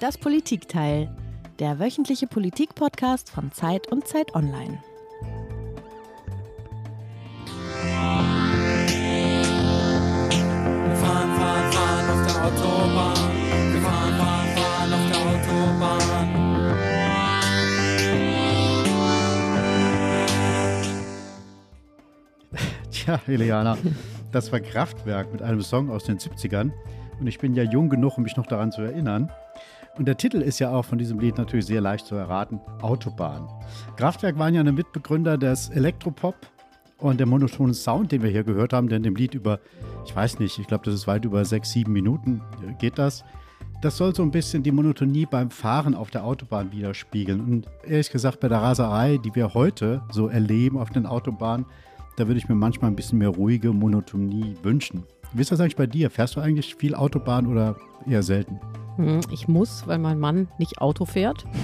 Das Politikteil, der wöchentliche Politik-Podcast von Zeit und Zeit Online. Wir fahren, fahren, fahren auf der Autobahn. Wir fahren, fahren, fahren auf der Autobahn. Tja, Eliana, das war Kraftwerk mit einem Song aus den 70ern. Und ich bin ja jung genug, um mich noch daran zu erinnern. Und der Titel ist ja auch von diesem Lied natürlich sehr leicht zu erraten: Autobahn. Kraftwerk waren ja eine Mitbegründer des Elektropop und der monotone Sound, den wir hier gehört haben, der in dem Lied über, ich weiß nicht, ich glaube, das ist weit über sechs, sieben Minuten äh, geht das. Das soll so ein bisschen die Monotonie beim Fahren auf der Autobahn widerspiegeln. Und ehrlich gesagt, bei der Raserei, die wir heute so erleben auf den Autobahnen, da würde ich mir manchmal ein bisschen mehr ruhige Monotonie wünschen. Wie ist das eigentlich bei dir? Fährst du eigentlich viel Autobahn oder eher selten? Hm, Ich muss, weil mein Mann nicht Auto fährt.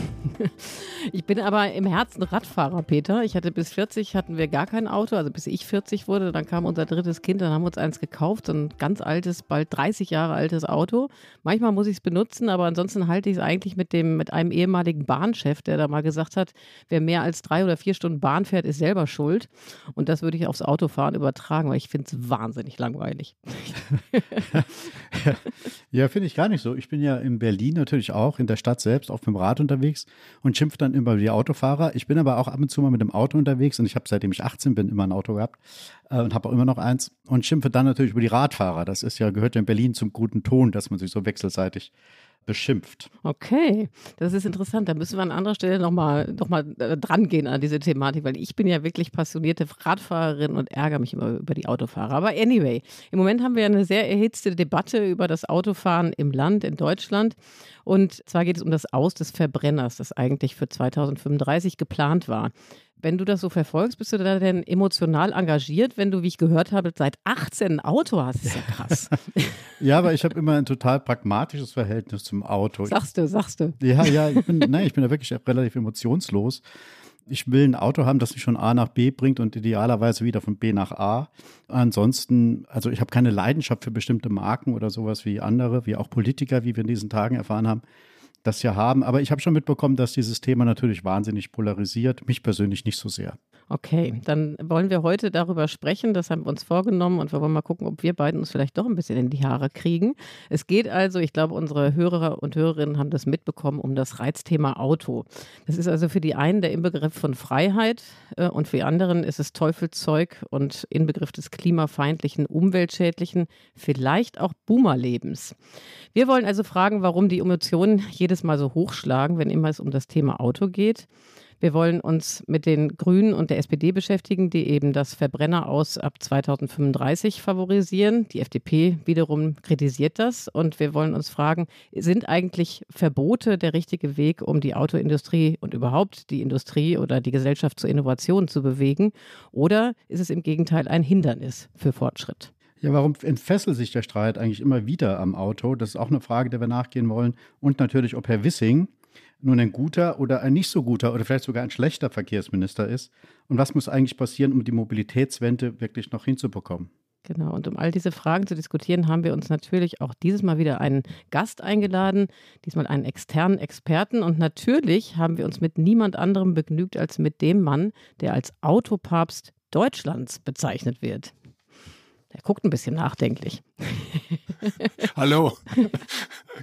Ich bin aber im Herzen Radfahrer, Peter. Ich hatte bis 40 hatten wir gar kein Auto, also bis ich 40 wurde, dann kam unser drittes Kind, dann haben wir uns eins gekauft, so ein ganz altes, bald 30 Jahre altes Auto. Manchmal muss ich es benutzen, aber ansonsten halte ich es eigentlich mit dem mit einem ehemaligen Bahnchef, der da mal gesagt hat, wer mehr als drei oder vier Stunden Bahn fährt, ist selber schuld. Und das würde ich aufs Autofahren übertragen, weil ich finde es wahnsinnig langweilig. Ja, finde ich gar nicht so. Ich bin ja in Berlin natürlich auch, in der Stadt selbst, auf dem Rad unterwegs und schimpfe dann immer über die Autofahrer. Ich bin aber auch ab und zu mal mit dem Auto unterwegs und ich habe seitdem ich 18 bin immer ein Auto gehabt äh, und habe auch immer noch eins und schimpfe dann natürlich über die Radfahrer. Das ist ja, gehört ja in Berlin zum guten Ton, dass man sich so wechselseitig beschimpft. Okay, das ist interessant. Da müssen wir an anderer Stelle nochmal noch mal, äh, dran gehen an diese Thematik, weil ich bin ja wirklich passionierte Radfahrerin und ärgere mich immer über die Autofahrer. Aber anyway, im Moment haben wir eine sehr erhitzte Debatte über das Autofahren im Land, in Deutschland. Und zwar geht es um das Aus des Verbrenners, das eigentlich für 2035 geplant war. Wenn du das so verfolgst, bist du da denn emotional engagiert, wenn du, wie ich gehört habe, seit 18 ein Auto hast? Das ist ja krass. Ja, aber ich habe immer ein total pragmatisches Verhältnis zum Auto. sagst du, sagst du. Ja, ja, ich bin, nein, ich bin da wirklich relativ emotionslos. Ich will ein Auto haben, das mich von A nach B bringt und idealerweise wieder von B nach A. Ansonsten, also ich habe keine Leidenschaft für bestimmte Marken oder sowas wie andere, wie auch Politiker, wie wir in diesen Tagen erfahren haben, das ja haben. Aber ich habe schon mitbekommen, dass dieses Thema natürlich wahnsinnig polarisiert. Mich persönlich nicht so sehr. Okay, dann wollen wir heute darüber sprechen. Das haben wir uns vorgenommen und wir wollen mal gucken, ob wir beiden uns vielleicht doch ein bisschen in die Haare kriegen. Es geht also, ich glaube, unsere Hörer und Hörerinnen haben das mitbekommen, um das Reizthema Auto. Das ist also für die einen der Inbegriff von Freiheit äh, und für die anderen ist es Teufelszeug und Inbegriff des klimafeindlichen, umweltschädlichen, vielleicht auch Boomerlebens. Wir wollen also fragen, warum die Emotionen jedes Mal so hochschlagen, wenn immer es um das Thema Auto geht. Wir wollen uns mit den Grünen und der SPD beschäftigen, die eben das Verbrenner aus ab 2035 favorisieren. Die FDP wiederum kritisiert das. Und wir wollen uns fragen, sind eigentlich Verbote der richtige Weg, um die Autoindustrie und überhaupt die Industrie oder die Gesellschaft zur Innovation zu bewegen? Oder ist es im Gegenteil ein Hindernis für Fortschritt? Ja, warum entfesselt sich der Streit eigentlich immer wieder am Auto? Das ist auch eine Frage, der wir nachgehen wollen. Und natürlich, ob Herr Wissing nun ein guter oder ein nicht so guter oder vielleicht sogar ein schlechter Verkehrsminister ist. Und was muss eigentlich passieren, um die Mobilitätswende wirklich noch hinzubekommen? Genau, und um all diese Fragen zu diskutieren, haben wir uns natürlich auch dieses Mal wieder einen Gast eingeladen, diesmal einen externen Experten. Und natürlich haben wir uns mit niemand anderem begnügt als mit dem Mann, der als Autopapst Deutschlands bezeichnet wird. Er guckt ein bisschen nachdenklich. Hallo.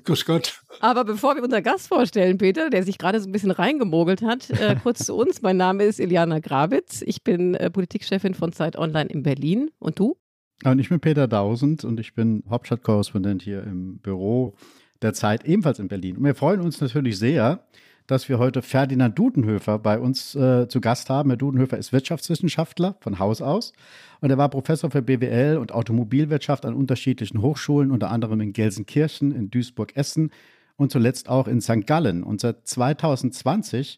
Grüß Gott. Aber bevor wir unseren Gast vorstellen, Peter, der sich gerade so ein bisschen reingemogelt hat, äh, kurz zu uns. Mein Name ist Iliana Grabitz. Ich bin äh, Politikchefin von Zeit Online in Berlin. Und du? Und ich bin Peter Dausend und ich bin Hauptstadtkorrespondent hier im Büro der Zeit, ebenfalls in Berlin. Und wir freuen uns natürlich sehr, dass wir heute Ferdinand Dudenhöfer bei uns äh, zu Gast haben. Herr Dudenhöfer ist Wirtschaftswissenschaftler von Haus aus und er war Professor für BWL und Automobilwirtschaft an unterschiedlichen Hochschulen, unter anderem in Gelsenkirchen, in Duisburg-Essen und zuletzt auch in St. Gallen. Und seit 2020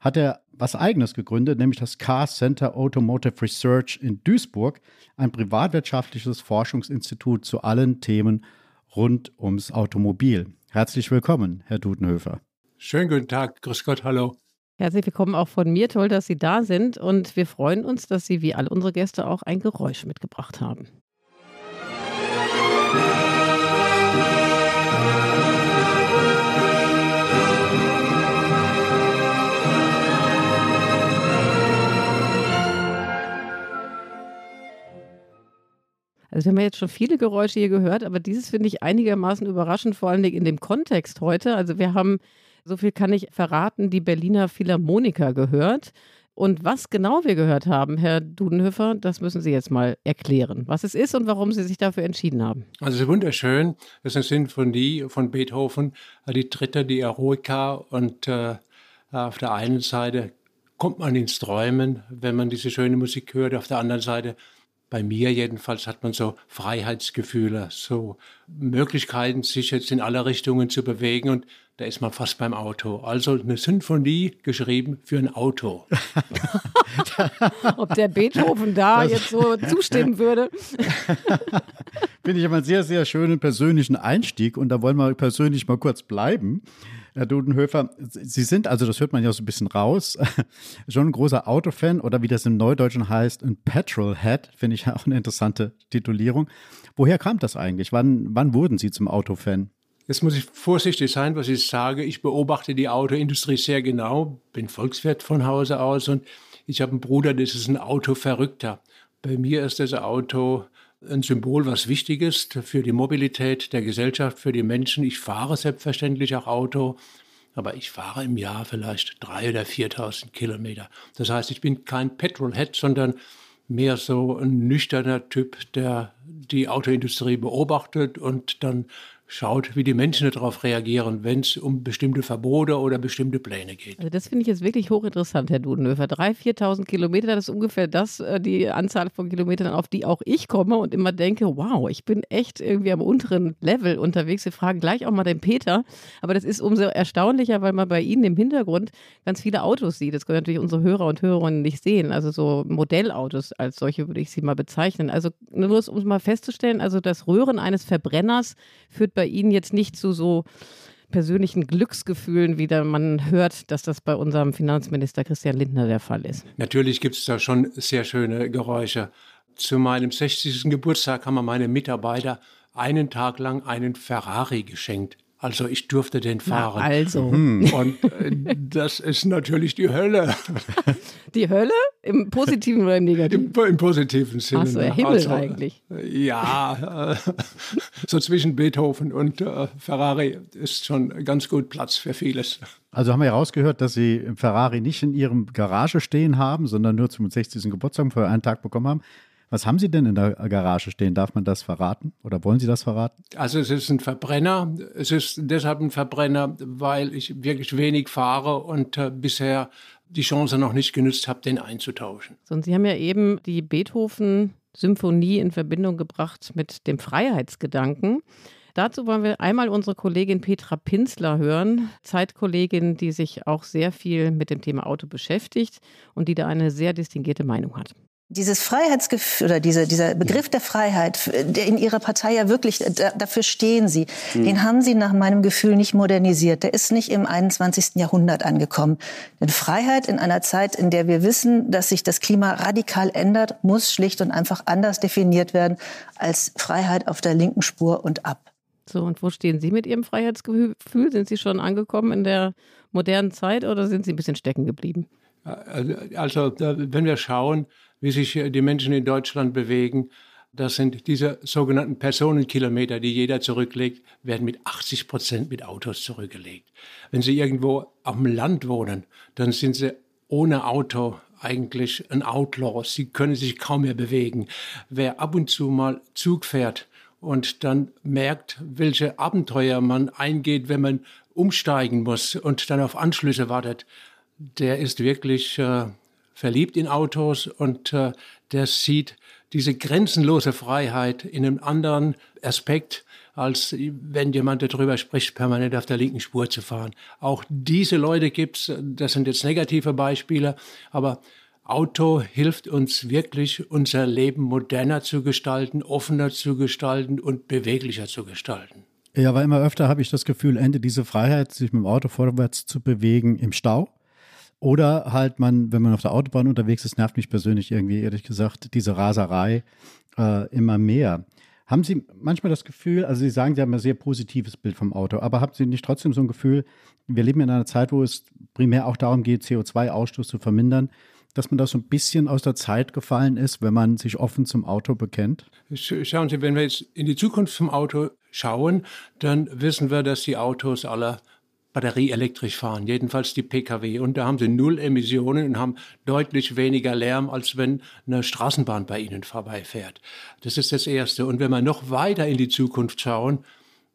hat er was Eigenes gegründet, nämlich das Car Center Automotive Research in Duisburg, ein privatwirtschaftliches Forschungsinstitut zu allen Themen rund ums Automobil. Herzlich willkommen, Herr Dudenhöfer. Schönen guten Tag, grüß Gott, hallo. Herzlich willkommen auch von mir. Toll, dass Sie da sind. Und wir freuen uns, dass Sie wie alle unsere Gäste auch ein Geräusch mitgebracht haben. Also wir haben ja jetzt schon viele Geräusche hier gehört, aber dieses finde ich einigermaßen überraschend, vor allen Dingen in dem Kontext heute. Also wir haben so viel kann ich verraten, die Berliner Philharmoniker gehört. Und was genau wir gehört haben, Herr Dudenhöfer, das müssen Sie jetzt mal erklären, was es ist und warum Sie sich dafür entschieden haben. Also es ist wunderschön. Das ist eine Sinfonie von Beethoven, die dritte, die Eroica. Und äh, auf der einen Seite kommt man ins Träumen, wenn man diese schöne Musik hört. Auf der anderen Seite bei mir jedenfalls hat man so Freiheitsgefühle, so Möglichkeiten, sich jetzt in alle Richtungen zu bewegen und da ist man fast beim Auto. Also eine Symphonie geschrieben für ein Auto. Ob der Beethoven da das jetzt so zustimmen würde. Finde ich aber einen sehr, sehr schönen persönlichen Einstieg und da wollen wir persönlich mal kurz bleiben. Herr Dudenhöfer, Sie sind, also das hört man ja so ein bisschen raus, schon ein großer Autofan oder wie das im Neudeutschen heißt, ein Petrolhead, finde ich auch eine interessante Titulierung. Woher kam das eigentlich? Wann, wann wurden Sie zum Autofan? Jetzt muss ich vorsichtig sein, was ich sage. Ich beobachte die Autoindustrie sehr genau, bin Volkswirt von Hause aus und ich habe einen Bruder, das ist ein Autoverrückter. Bei mir ist das Auto ein Symbol, was wichtig ist für die Mobilität der Gesellschaft, für die Menschen. Ich fahre selbstverständlich auch Auto, aber ich fahre im Jahr vielleicht 3.000 oder 4.000 Kilometer. Das heißt, ich bin kein Petrolhead, sondern mehr so ein nüchterner Typ, der die Autoindustrie beobachtet und dann schaut, wie die Menschen darauf reagieren, wenn es um bestimmte Verbote oder bestimmte Pläne geht. Also das finde ich jetzt wirklich hochinteressant, Herr Dudenhöfer. 3.000, 4.000 Kilometer, das ist ungefähr das, äh, die Anzahl von Kilometern, auf die auch ich komme und immer denke, wow, ich bin echt irgendwie am unteren Level unterwegs. Wir fragen gleich auch mal den Peter, aber das ist umso erstaunlicher, weil man bei Ihnen im Hintergrund ganz viele Autos sieht. Das können natürlich unsere Hörer und Hörerinnen nicht sehen. Also so Modellautos als solche würde ich sie mal bezeichnen. Also nur um es mal festzustellen, also das Röhren eines Verbrenners führt bei bei Ihnen jetzt nicht zu so persönlichen Glücksgefühlen, wie man hört, dass das bei unserem Finanzminister Christian Lindner der Fall ist. Natürlich gibt es da schon sehr schöne Geräusche. Zu meinem 60. Geburtstag haben mir meine Mitarbeiter einen Tag lang einen Ferrari geschenkt. Also ich durfte den fahren. Na also. Mhm. Und äh, das ist natürlich die Hölle. Die Hölle? Im positiven oder im negativen? Im, im positiven Sinne. Ach so, der Himmel also, eigentlich. Ja, äh, so zwischen Beethoven und äh, Ferrari ist schon ganz gut Platz für vieles. Also haben wir herausgehört, dass Sie Ferrari nicht in Ihrem Garage stehen haben, sondern nur zum 60. Geburtstag für einen Tag bekommen haben. Was haben Sie denn in der Garage stehen? Darf man das verraten oder wollen Sie das verraten? Also es ist ein Verbrenner. Es ist deshalb ein Verbrenner, weil ich wirklich wenig fahre und äh, bisher die Chance noch nicht genützt habe, den einzutauschen. So, und Sie haben ja eben die Beethoven-Symphonie in Verbindung gebracht mit dem Freiheitsgedanken. Dazu wollen wir einmal unsere Kollegin Petra Pinsler hören, Zeitkollegin, die sich auch sehr viel mit dem Thema Auto beschäftigt und die da eine sehr distinguierte Meinung hat. Dieses Freiheitsgefühl oder diese, dieser Begriff der Freiheit, der in Ihrer Partei ja wirklich, da, dafür stehen Sie, mhm. den haben Sie nach meinem Gefühl nicht modernisiert. Der ist nicht im 21. Jahrhundert angekommen. Denn Freiheit in einer Zeit, in der wir wissen, dass sich das Klima radikal ändert, muss schlicht und einfach anders definiert werden als Freiheit auf der linken Spur und ab. So, und wo stehen Sie mit Ihrem Freiheitsgefühl? Sind Sie schon angekommen in der modernen Zeit oder sind Sie ein bisschen stecken geblieben? Also, wenn wir schauen, wie sich die Menschen in Deutschland bewegen. Das sind diese sogenannten Personenkilometer, die jeder zurücklegt, werden mit 80 Prozent mit Autos zurückgelegt. Wenn Sie irgendwo am Land wohnen, dann sind Sie ohne Auto eigentlich ein Outlaw. Sie können sich kaum mehr bewegen. Wer ab und zu mal Zug fährt und dann merkt, welche Abenteuer man eingeht, wenn man umsteigen muss und dann auf Anschlüsse wartet, der ist wirklich äh, verliebt in Autos und äh, der sieht diese grenzenlose Freiheit in einem anderen Aspekt, als wenn jemand darüber spricht, permanent auf der linken Spur zu fahren. Auch diese Leute gibt's. Das sind jetzt negative Beispiele, aber Auto hilft uns wirklich, unser Leben moderner zu gestalten, offener zu gestalten und beweglicher zu gestalten. Ja, aber immer öfter habe ich das Gefühl, Ende diese Freiheit, sich mit dem Auto vorwärts zu bewegen im Stau. Oder halt man, wenn man auf der Autobahn unterwegs ist, nervt mich persönlich irgendwie, ehrlich gesagt, diese Raserei äh, immer mehr. Haben Sie manchmal das Gefühl, also Sie sagen, Sie haben ein sehr positives Bild vom Auto, aber haben Sie nicht trotzdem so ein Gefühl, wir leben in einer Zeit, wo es primär auch darum geht, CO2-Ausstoß zu vermindern, dass man da so ein bisschen aus der Zeit gefallen ist, wenn man sich offen zum Auto bekennt? Schauen Sie, wenn wir jetzt in die Zukunft vom Auto schauen, dann wissen wir, dass die Autos alle batterieelektrisch fahren, jedenfalls die Pkw. Und da haben sie null Emissionen und haben deutlich weniger Lärm, als wenn eine Straßenbahn bei ihnen vorbeifährt. Das ist das Erste. Und wenn wir noch weiter in die Zukunft schauen,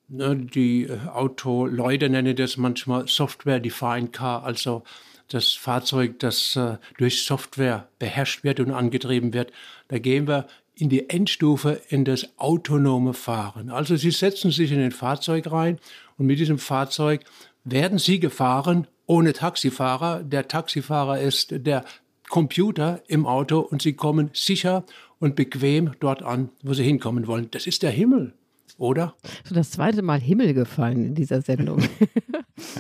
ne, die Autoleute nennen das manchmal Software-Defined Car, also das Fahrzeug, das äh, durch Software beherrscht wird und angetrieben wird. Da gehen wir in die Endstufe in das autonome Fahren. Also Sie setzen sich in ein Fahrzeug rein und mit diesem Fahrzeug werden Sie gefahren ohne Taxifahrer. Der Taxifahrer ist der Computer im Auto und Sie kommen sicher und bequem dort an, wo Sie hinkommen wollen. Das ist der Himmel, oder? So das zweite Mal Himmel gefallen in dieser Sendung.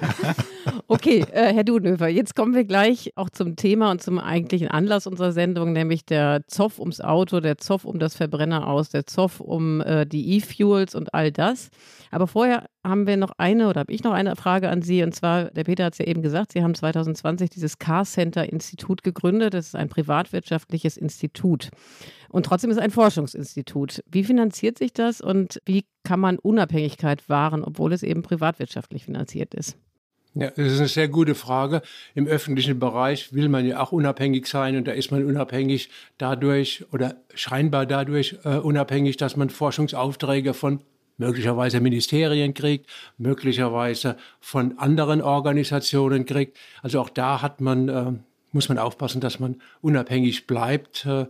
okay, äh, Herr Dudenhöfer, jetzt kommen wir gleich auch zum Thema und zum eigentlichen Anlass unserer Sendung, nämlich der Zoff ums Auto, der Zoff um das Verbrenner aus, der Zoff um äh, die E-Fuels und all das. Aber vorher haben wir noch eine oder habe ich noch eine Frage an Sie. Und zwar, der Peter hat es ja eben gesagt, Sie haben 2020 dieses Car Center Institut gegründet. Das ist ein privatwirtschaftliches Institut. Und trotzdem ist es ein Forschungsinstitut. Wie finanziert sich das und wie kann man Unabhängigkeit wahren, obwohl es eben privatwirtschaftlich finanziert ist? Ja, das ist eine sehr gute Frage. Im öffentlichen Bereich will man ja auch unabhängig sein und da ist man unabhängig dadurch oder scheinbar dadurch äh, unabhängig, dass man Forschungsaufträge von möglicherweise Ministerien kriegt, möglicherweise von anderen Organisationen kriegt. Also auch da hat man, äh, muss man aufpassen, dass man unabhängig bleibt. Äh,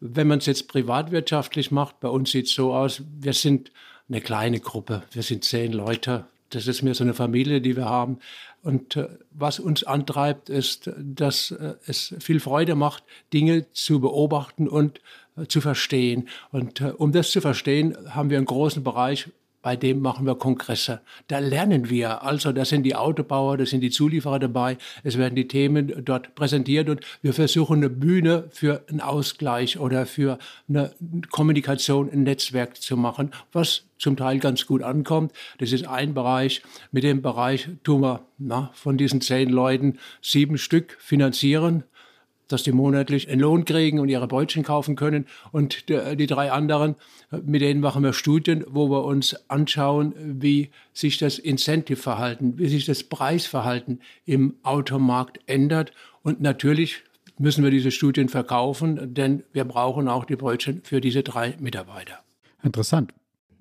wenn man es jetzt privatwirtschaftlich macht, bei uns sieht es so aus, wir sind eine kleine Gruppe, wir sind zehn Leute. Das ist mehr so eine Familie, die wir haben. Und äh, was uns antreibt, ist, dass äh, es viel Freude macht, Dinge zu beobachten und äh, zu verstehen. Und äh, um das zu verstehen, haben wir einen großen Bereich, bei dem machen wir Kongresse. Da lernen wir. Also da sind die Autobauer, da sind die Zulieferer dabei. Es werden die Themen dort präsentiert und wir versuchen eine Bühne für einen Ausgleich oder für eine Kommunikation, ein Netzwerk zu machen, was zum Teil ganz gut ankommt. Das ist ein Bereich. Mit dem Bereich tun wir na, von diesen zehn Leuten sieben Stück finanzieren dass die monatlich einen Lohn kriegen und ihre Brötchen kaufen können. Und die, die drei anderen, mit denen machen wir Studien, wo wir uns anschauen, wie sich das Incentive-Verhalten, wie sich das Preisverhalten im Automarkt ändert. Und natürlich müssen wir diese Studien verkaufen, denn wir brauchen auch die Brötchen für diese drei Mitarbeiter. Interessant.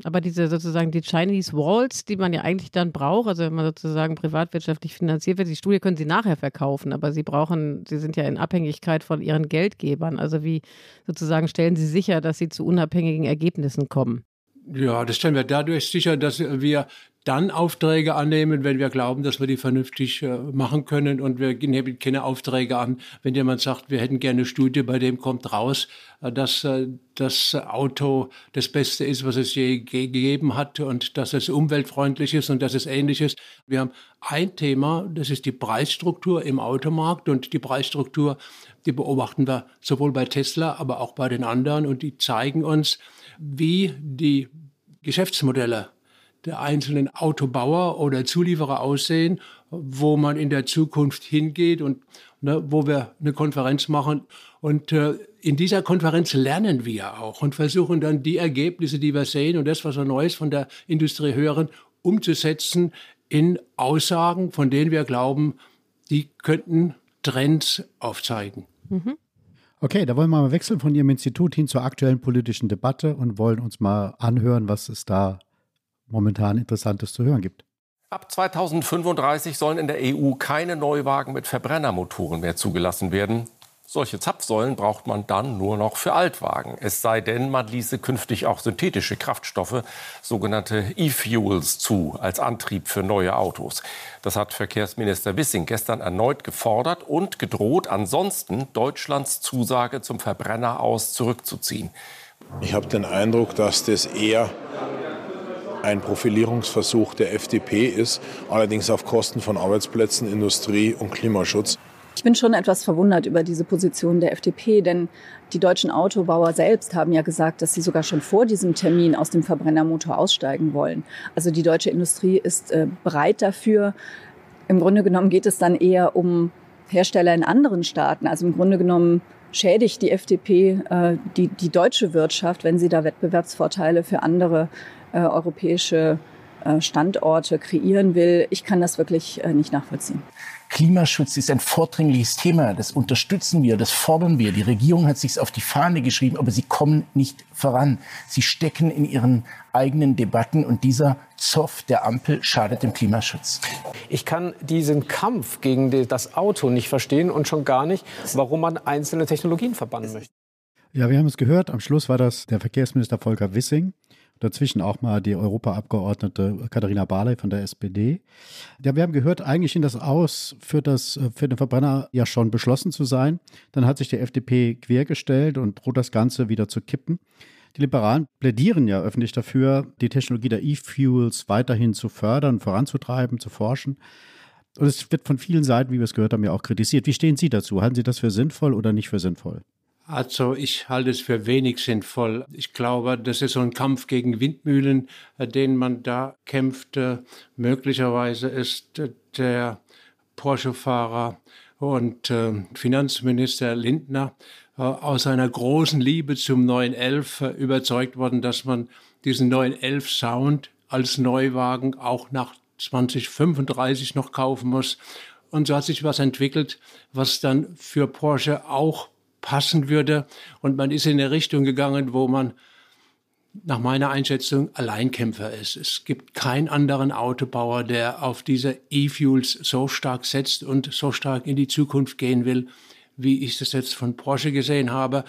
Aber diese sozusagen die Chinese Walls, die man ja eigentlich dann braucht, also wenn man sozusagen privatwirtschaftlich finanziert wird, die Studie können sie nachher verkaufen, aber sie brauchen, sie sind ja in Abhängigkeit von ihren Geldgebern. Also wie sozusagen stellen sie sicher, dass sie zu unabhängigen Ergebnissen kommen? Ja, das stellen wir dadurch sicher, dass wir dann Aufträge annehmen, wenn wir glauben, dass wir die vernünftig äh, machen können. Und wir nehmen keine Aufträge an, wenn jemand sagt, wir hätten gerne eine Studie, bei dem kommt raus, äh, dass äh, das Auto das Beste ist, was es je gegeben hat und dass es umweltfreundlich ist und dass es ähnlich ist. Wir haben ein Thema, das ist die Preisstruktur im Automarkt und die Preisstruktur, die beobachten wir sowohl bei Tesla, aber auch bei den anderen und die zeigen uns, wie die Geschäftsmodelle der einzelnen Autobauer oder Zulieferer aussehen, wo man in der Zukunft hingeht und ne, wo wir eine Konferenz machen. Und äh, in dieser Konferenz lernen wir auch und versuchen dann die Ergebnisse, die wir sehen und das, was wir Neues von der Industrie hören, umzusetzen in Aussagen, von denen wir glauben, die könnten Trends aufzeigen. Mhm. Okay, da wollen wir mal wechseln von Ihrem Institut hin zur aktuellen politischen Debatte und wollen uns mal anhören, was es da momentan Interessantes zu hören gibt. Ab 2035 sollen in der EU keine Neuwagen mit Verbrennermotoren mehr zugelassen werden. Solche Zapfsäulen braucht man dann nur noch für Altwagen. Es sei denn, man ließe künftig auch synthetische Kraftstoffe, sogenannte E-Fuels, zu als Antrieb für neue Autos. Das hat Verkehrsminister Wissing gestern erneut gefordert und gedroht, ansonsten Deutschlands Zusage zum Verbrenner aus zurückzuziehen. Ich habe den Eindruck, dass das eher ein Profilierungsversuch der FDP ist, allerdings auf Kosten von Arbeitsplätzen, Industrie und Klimaschutz. Ich bin schon etwas verwundert über diese Position der FDP, denn die deutschen Autobauer selbst haben ja gesagt, dass sie sogar schon vor diesem Termin aus dem Verbrennermotor aussteigen wollen. Also die deutsche Industrie ist äh, bereit dafür. Im Grunde genommen geht es dann eher um Hersteller in anderen Staaten. Also im Grunde genommen schädigt die FDP äh, die, die deutsche Wirtschaft, wenn sie da Wettbewerbsvorteile für andere äh, europäische äh, Standorte kreieren will. Ich kann das wirklich äh, nicht nachvollziehen. Klimaschutz ist ein vordringliches Thema. Das unterstützen wir, das fordern wir. Die Regierung hat sich auf die Fahne geschrieben, aber sie kommen nicht voran. Sie stecken in ihren eigenen Debatten und dieser Zoff der Ampel schadet dem Klimaschutz. Ich kann diesen Kampf gegen das Auto nicht verstehen und schon gar nicht, warum man einzelne Technologien verbannen möchte. Ja, wir haben es gehört. Am Schluss war das der Verkehrsminister Volker Wissing. Dazwischen auch mal die Europaabgeordnete Katharina Barley von der SPD. Ja, wir haben gehört, eigentlich schien das aus, für, das, für den Verbrenner ja schon beschlossen zu sein. Dann hat sich die FDP quergestellt und droht das Ganze wieder zu kippen. Die Liberalen plädieren ja öffentlich dafür, die Technologie der E-Fuels weiterhin zu fördern, voranzutreiben, zu forschen. Und es wird von vielen Seiten, wie wir es gehört haben, ja auch kritisiert. Wie stehen Sie dazu? Halten Sie das für sinnvoll oder nicht für sinnvoll? Also ich halte es für wenig sinnvoll. Ich glaube, das ist so ein Kampf gegen Windmühlen, äh, den man da kämpft. Äh, möglicherweise ist äh, der Porsche-Fahrer und Finanzminister Lindner aus seiner großen Liebe zum 911 überzeugt worden, dass man diesen 911 Sound als Neuwagen auch nach 2035 noch kaufen muss. Und so hat sich was entwickelt, was dann für Porsche auch passen würde. Und man ist in eine Richtung gegangen, wo man nach meiner Einschätzung Alleinkämpfer ist. Es gibt keinen anderen Autobauer, der auf diese E-Fuels so stark setzt und so stark in die Zukunft gehen will, wie ich das jetzt von Porsche gesehen habe.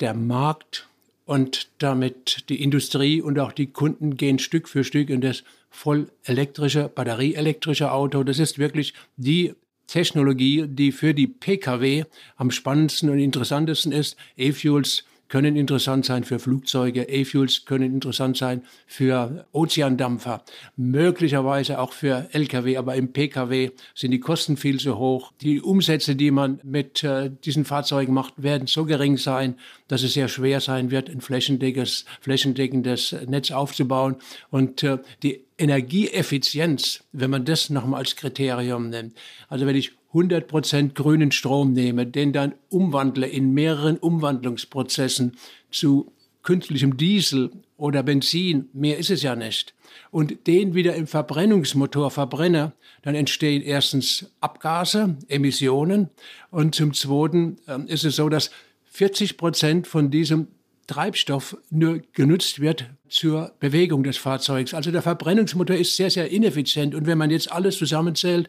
Der Markt und damit die Industrie und auch die Kunden gehen Stück für Stück in das voll elektrische, batterieelektrische Auto. Das ist wirklich die Technologie, die für die Pkw am spannendsten und interessantesten ist. E-Fuels können interessant sein für Flugzeuge, E-Fuels können interessant sein für Ozeandampfer, möglicherweise auch für Lkw, aber im Pkw sind die Kosten viel zu hoch. Die Umsätze, die man mit äh, diesen Fahrzeugen macht, werden so gering sein, dass es sehr schwer sein wird, ein flächendeckendes, flächendeckendes Netz aufzubauen. Und äh, die Energieeffizienz, wenn man das nochmal als Kriterium nimmt, also wenn ich 100% grünen Strom nehme, den dann umwandle in mehreren Umwandlungsprozessen zu künstlichem Diesel oder Benzin, mehr ist es ja nicht, und den wieder im Verbrennungsmotor verbrenne, dann entstehen erstens Abgase, Emissionen und zum Zweiten äh, ist es so, dass 40 Prozent von diesem Treibstoff nur genutzt wird zur Bewegung des Fahrzeugs. Also der Verbrennungsmotor ist sehr, sehr ineffizient. Und wenn man jetzt alles zusammenzählt,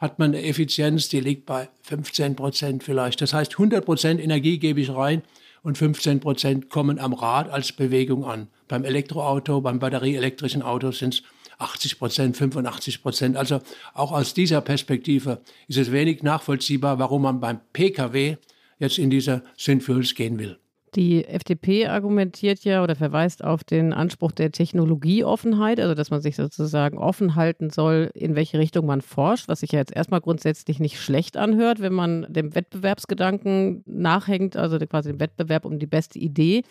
hat man eine Effizienz, die liegt bei 15 Prozent vielleicht. Das heißt, 100 Prozent Energie gebe ich rein und 15 Prozent kommen am Rad als Bewegung an. Beim Elektroauto, beim batterieelektrischen Auto sind es 80 Prozent, 85 Prozent. Also auch aus dieser Perspektive ist es wenig nachvollziehbar, warum man beim Pkw jetzt in dieser Synfuels gehen will. Die FDP argumentiert ja oder verweist auf den Anspruch der Technologieoffenheit, also dass man sich sozusagen offen halten soll, in welche Richtung man forscht, was sich ja jetzt erstmal grundsätzlich nicht schlecht anhört, wenn man dem Wettbewerbsgedanken nachhängt, also quasi dem Wettbewerb um die beste Idee.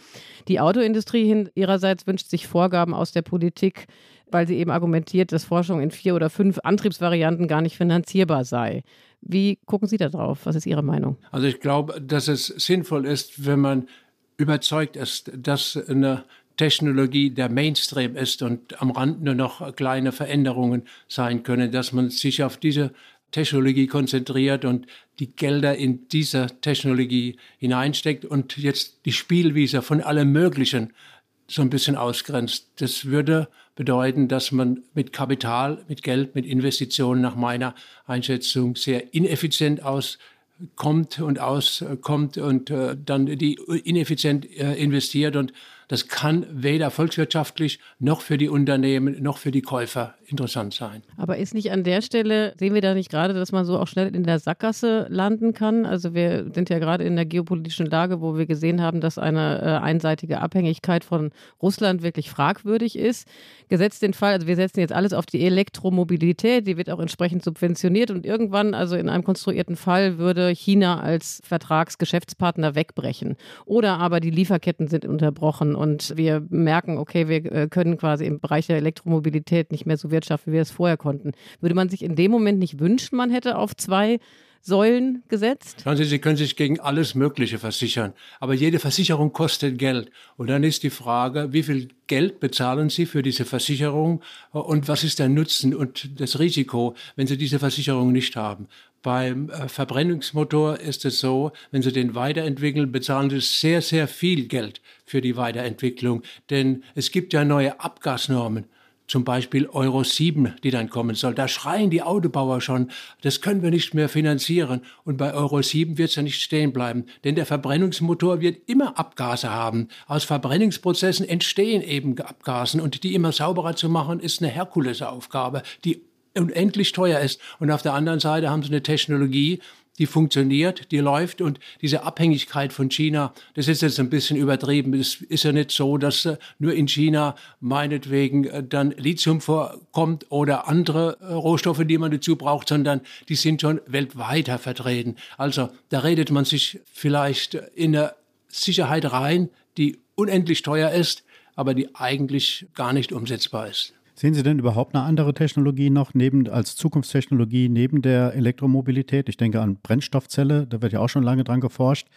Die Autoindustrie ihrerseits wünscht sich Vorgaben aus der Politik, weil sie eben argumentiert, dass Forschung in vier oder fünf Antriebsvarianten gar nicht finanzierbar sei. Wie gucken Sie da drauf? Was ist Ihre Meinung? Also ich glaube, dass es sinnvoll ist, wenn man überzeugt ist, dass eine Technologie der Mainstream ist und am Rand nur noch kleine Veränderungen sein können, dass man sich auf diese Technologie konzentriert und die Gelder in diese Technologie hineinsteckt und jetzt die Spielwiese von allem Möglichen so ein bisschen ausgrenzt. Das würde bedeuten, dass man mit Kapital, mit Geld, mit Investitionen nach meiner Einschätzung sehr ineffizient auskommt und auskommt und äh, dann die ineffizient äh, investiert. Und das kann weder volkswirtschaftlich noch für die Unternehmen noch für die Käufer interessant sein. Aber ist nicht an der Stelle, sehen wir da nicht gerade, dass man so auch schnell in der Sackgasse landen kann? Also wir sind ja gerade in der geopolitischen Lage, wo wir gesehen haben, dass eine äh, einseitige Abhängigkeit von Russland wirklich fragwürdig ist. Gesetzt den Fall, also wir setzen jetzt alles auf die Elektromobilität, die wird auch entsprechend subventioniert und irgendwann, also in einem konstruierten Fall, würde China als Vertragsgeschäftspartner wegbrechen. Oder aber die Lieferketten sind unterbrochen und wir merken, okay, wir äh, können quasi im Bereich der Elektromobilität nicht mehr so wirtschaften, wie wir es vorher konnten. Würde man sich in dem Moment nicht wünschen, man hätte auf zwei Säulen gesetzt? Schauen Sie, Sie können sich gegen alles Mögliche versichern, aber jede Versicherung kostet Geld. Und dann ist die Frage, wie viel Geld bezahlen Sie für diese Versicherung und was ist der Nutzen und das Risiko, wenn Sie diese Versicherung nicht haben? Beim äh, Verbrennungsmotor ist es so, wenn Sie den weiterentwickeln, bezahlen Sie sehr, sehr viel Geld für die Weiterentwicklung. Denn es gibt ja neue Abgasnormen zum Beispiel Euro 7, die dann kommen soll. Da schreien die Autobauer schon, das können wir nicht mehr finanzieren. Und bei Euro 7 wird es ja nicht stehen bleiben, denn der Verbrennungsmotor wird immer Abgase haben. Aus Verbrennungsprozessen entstehen eben Abgasen und die immer sauberer zu machen, ist eine Herkulesaufgabe, die unendlich teuer ist. Und auf der anderen Seite haben sie eine Technologie, die funktioniert, die läuft und diese Abhängigkeit von China, das ist jetzt ein bisschen übertrieben. Es ist ja nicht so, dass äh, nur in China meinetwegen äh, dann Lithium vorkommt oder andere äh, Rohstoffe, die man dazu braucht, sondern die sind schon weltweit vertreten. Also da redet man sich vielleicht in eine Sicherheit rein, die unendlich teuer ist, aber die eigentlich gar nicht umsetzbar ist. Sehen Sie denn überhaupt eine andere Technologie noch neben, als Zukunftstechnologie neben der Elektromobilität? Ich denke an Brennstoffzelle, da wird ja auch schon lange dran geforscht.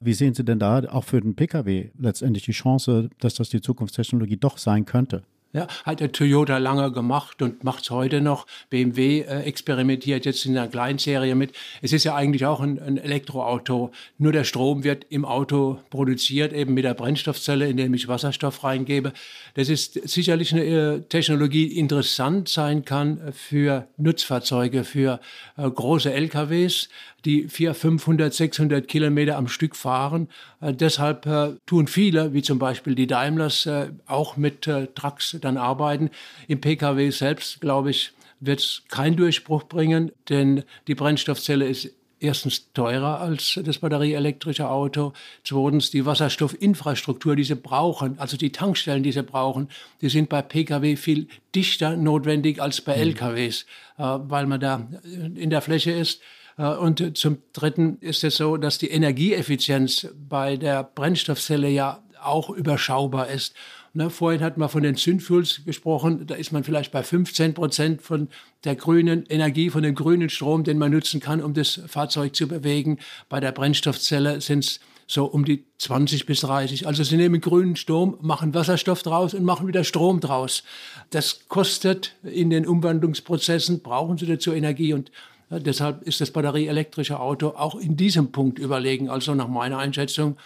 Wie sehen Sie denn da auch für den Pkw letztendlich die Chance, dass das die Zukunftstechnologie doch sein könnte? Ja, hat der Toyota lange gemacht und macht es heute noch. BMW äh, experimentiert jetzt in einer Kleinserie mit. Es ist ja eigentlich auch ein, ein, Elektroauto. Nur der Strom wird im Auto produziert, eben mit der Brennstoffzelle, in der ich Wasserstoff reingebe. Das ist sicherlich eine äh, Technologie, die interessant sein kann für Nutzfahrzeuge, für äh, große LKWs die 400, 500, 600 Kilometer am Stück fahren. Äh, deshalb äh, tun viele, wie zum Beispiel die Daimlers, äh, auch mit äh, Trucks dann arbeiten. Im Pkw selbst, glaube ich, wird es keinen Durchbruch bringen, denn die Brennstoffzelle ist erstens teurer als das batterieelektrische Auto. Zweitens die Wasserstoffinfrastruktur, die sie brauchen, also die Tankstellen, die sie brauchen, die sind bei Pkw viel dichter notwendig als bei mhm. LKWs, äh, weil man da in der Fläche ist. Äh, und zum Dritten ist es so, dass die Energieeffizienz bei der Brennstoffzelle ja auch überschaubar ist. Ne, vorhin hat man von den Zündfuels gesprochen. Da ist man vielleicht bei 15 Prozent von der grünen Energie, von dem grünen Strom, den man nutzen kann, um das Fahrzeug zu bewegen. Bei der Brennstoffzelle sind es so um die 20 bis 30. Also sie nehmen grünen Strom, machen Wasserstoff draus und machen wieder Strom draus. Das kostet in den Umwandlungsprozessen, brauchen sie dazu Energie und deshalb ist das batterieelektrische Auto auch in diesem Punkt überlegen. Also nach meiner Einschätzung,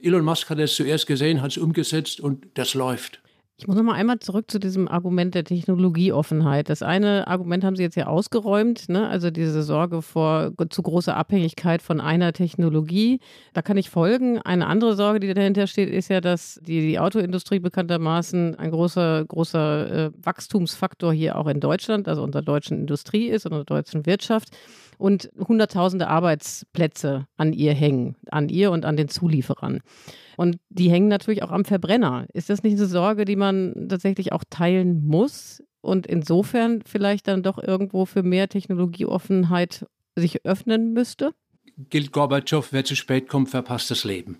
Elon Musk hat es zuerst gesehen, hat es umgesetzt und das läuft. Ich muss noch mal einmal zurück zu diesem Argument der Technologieoffenheit. Das eine Argument haben Sie jetzt ja ausgeräumt, ne? also diese Sorge vor zu großer Abhängigkeit von einer Technologie. Da kann ich folgen. Eine andere Sorge, die dahinter steht, ist ja, dass die, die Autoindustrie bekanntermaßen ein großer, großer äh, Wachstumsfaktor hier auch in Deutschland, also unserer deutschen Industrie ist, unserer deutschen Wirtschaft und hunderttausende Arbeitsplätze an ihr hängen, an ihr und an den Zulieferern. Und die hängen natürlich auch am Verbrenner. Ist das nicht eine Sorge, die man tatsächlich auch teilen muss und insofern vielleicht dann doch irgendwo für mehr Technologieoffenheit sich öffnen müsste? Gilt Gorbatschow, wer zu spät kommt, verpasst das Leben.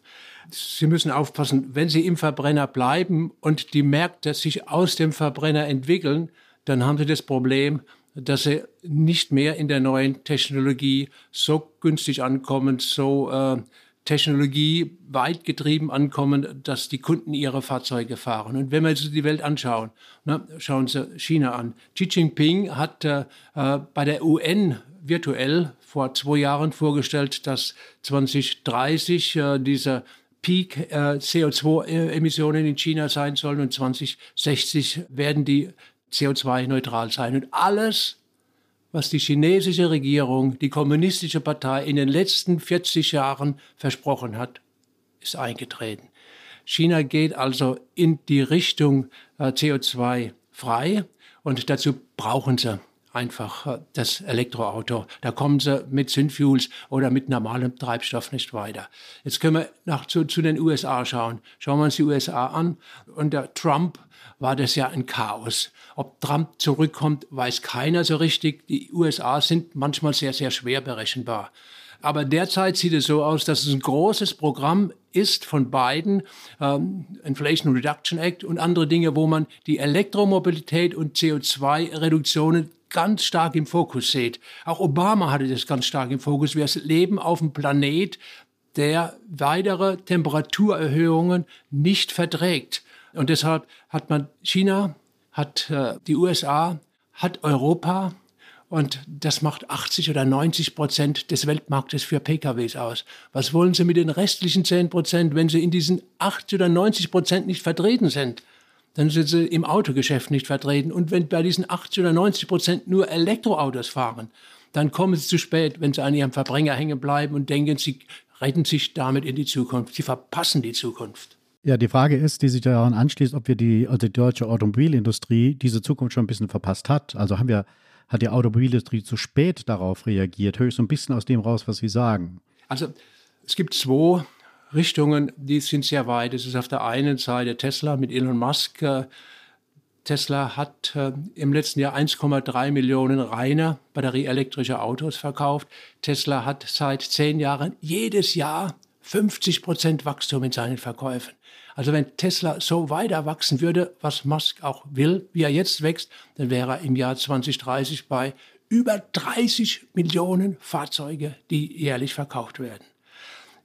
Sie müssen aufpassen, wenn Sie im Verbrenner bleiben und die Märkte sich aus dem Verbrenner entwickeln, dann haben Sie das Problem, dass sie nicht mehr in der neuen Technologie so günstig ankommen, so äh, Technologie weit getrieben ankommen, dass die Kunden ihre Fahrzeuge fahren. Und wenn wir uns die Welt anschauen, ne, schauen Sie China an. Xi Jinping hat äh, äh bei der UN virtuell vor zwei Jahren vorgestellt, dass 2030 äh, dieser Peak äh, CO2-Emissionen in China sein sollen und 2060 werden die CO2-neutral sein. Und alles was die chinesische Regierung, die kommunistische Partei in den letzten 40 Jahren versprochen hat, ist eingetreten. China geht also in die Richtung äh, CO2 frei und dazu brauchen sie einfach äh, das Elektroauto. Da kommen sie mit Synfuels oder mit normalem Treibstoff nicht weiter. Jetzt können wir nach, zu, zu den USA schauen. Schauen wir uns die USA an. Unter Trump war das ja ein Chaos. Ob Trump zurückkommt, weiß keiner so richtig. Die USA sind manchmal sehr, sehr schwer berechenbar. Aber derzeit sieht es so aus, dass es ein großes Programm ist von beiden, ähm, Inflation Reduction Act und andere Dinge, wo man die Elektromobilität und CO2-Reduktionen ganz stark im Fokus seht. Auch Obama hatte das ganz stark im Fokus. Wir leben auf einem Planet, der weitere Temperaturerhöhungen nicht verträgt. Und deshalb hat man China, hat äh, die USA, hat Europa und das macht 80 oder 90 Prozent des Weltmarktes für PKWs aus. Was wollen Sie mit den restlichen 10 Prozent, wenn Sie in diesen 80 oder 90 Prozent nicht vertreten sind? Dann sind Sie im Autogeschäft nicht vertreten. Und wenn bei diesen 80 oder 90 Prozent nur Elektroautos fahren, dann kommen Sie zu spät, wenn Sie an Ihrem Verbrenner hängen bleiben und denken, Sie retten sich damit in die Zukunft. Sie verpassen die Zukunft. Ja, die Frage ist, die sich daran anschließt, ob wir die, also die deutsche Automobilindustrie diese Zukunft schon ein bisschen verpasst hat. Also haben wir hat die Automobilindustrie zu spät darauf reagiert? Höre ich so ein bisschen aus dem raus, was Sie sagen. Also es gibt zwei Richtungen, die sind sehr weit. Es ist auf der einen Seite Tesla mit Elon Musk. Tesla hat äh, im letzten Jahr 1,3 Millionen reine batterieelektrische Autos verkauft. Tesla hat seit zehn Jahren jedes Jahr 50 Prozent Wachstum in seinen Verkäufen. Also wenn Tesla so weiter wachsen würde, was Musk auch will, wie er jetzt wächst, dann wäre er im Jahr 2030 bei über 30 Millionen Fahrzeuge, die jährlich verkauft werden.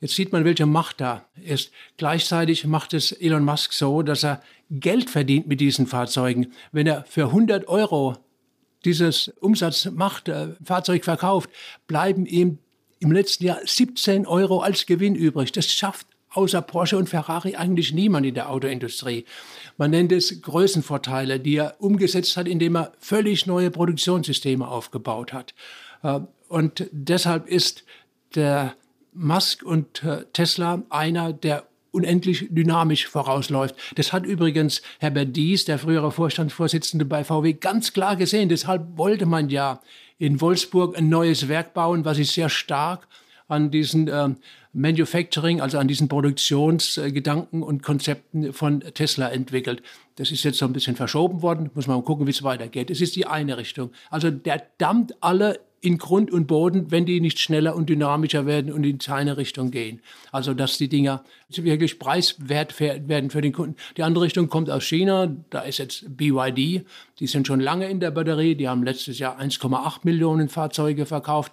Jetzt sieht man, welche Macht da ist. Gleichzeitig macht es Elon Musk so, dass er Geld verdient mit diesen Fahrzeugen. Wenn er für 100 Euro dieses Umsatz macht, äh, Fahrzeug verkauft, bleiben ihm im letzten Jahr 17 Euro als Gewinn übrig. Das schafft außer Porsche und Ferrari eigentlich niemand in der Autoindustrie. Man nennt es Größenvorteile, die er umgesetzt hat, indem er völlig neue Produktionssysteme aufgebaut hat. Äh, und deshalb ist der Musk und äh, Tesla einer, der unendlich dynamisch vorausläuft. Das hat übrigens Herbert Dies, der frühere Vorstandsvorsitzende bei VW, ganz klar gesehen. Deshalb wollte man ja in Wolfsburg ein neues Werk bauen, was sich sehr stark an diesen äh, Manufacturing, also an diesen Produktionsgedanken und Konzepten von Tesla entwickelt. Das ist jetzt so ein bisschen verschoben worden, muss man mal gucken, wie es weitergeht. Es ist die eine Richtung. Also der dammt alle in Grund und Boden, wenn die nicht schneller und dynamischer werden und in seine Richtung gehen. Also dass die Dinger wirklich preiswert werden für den Kunden. Die andere Richtung kommt aus China, da ist jetzt BYD, die sind schon lange in der Batterie, die haben letztes Jahr 1,8 Millionen Fahrzeuge verkauft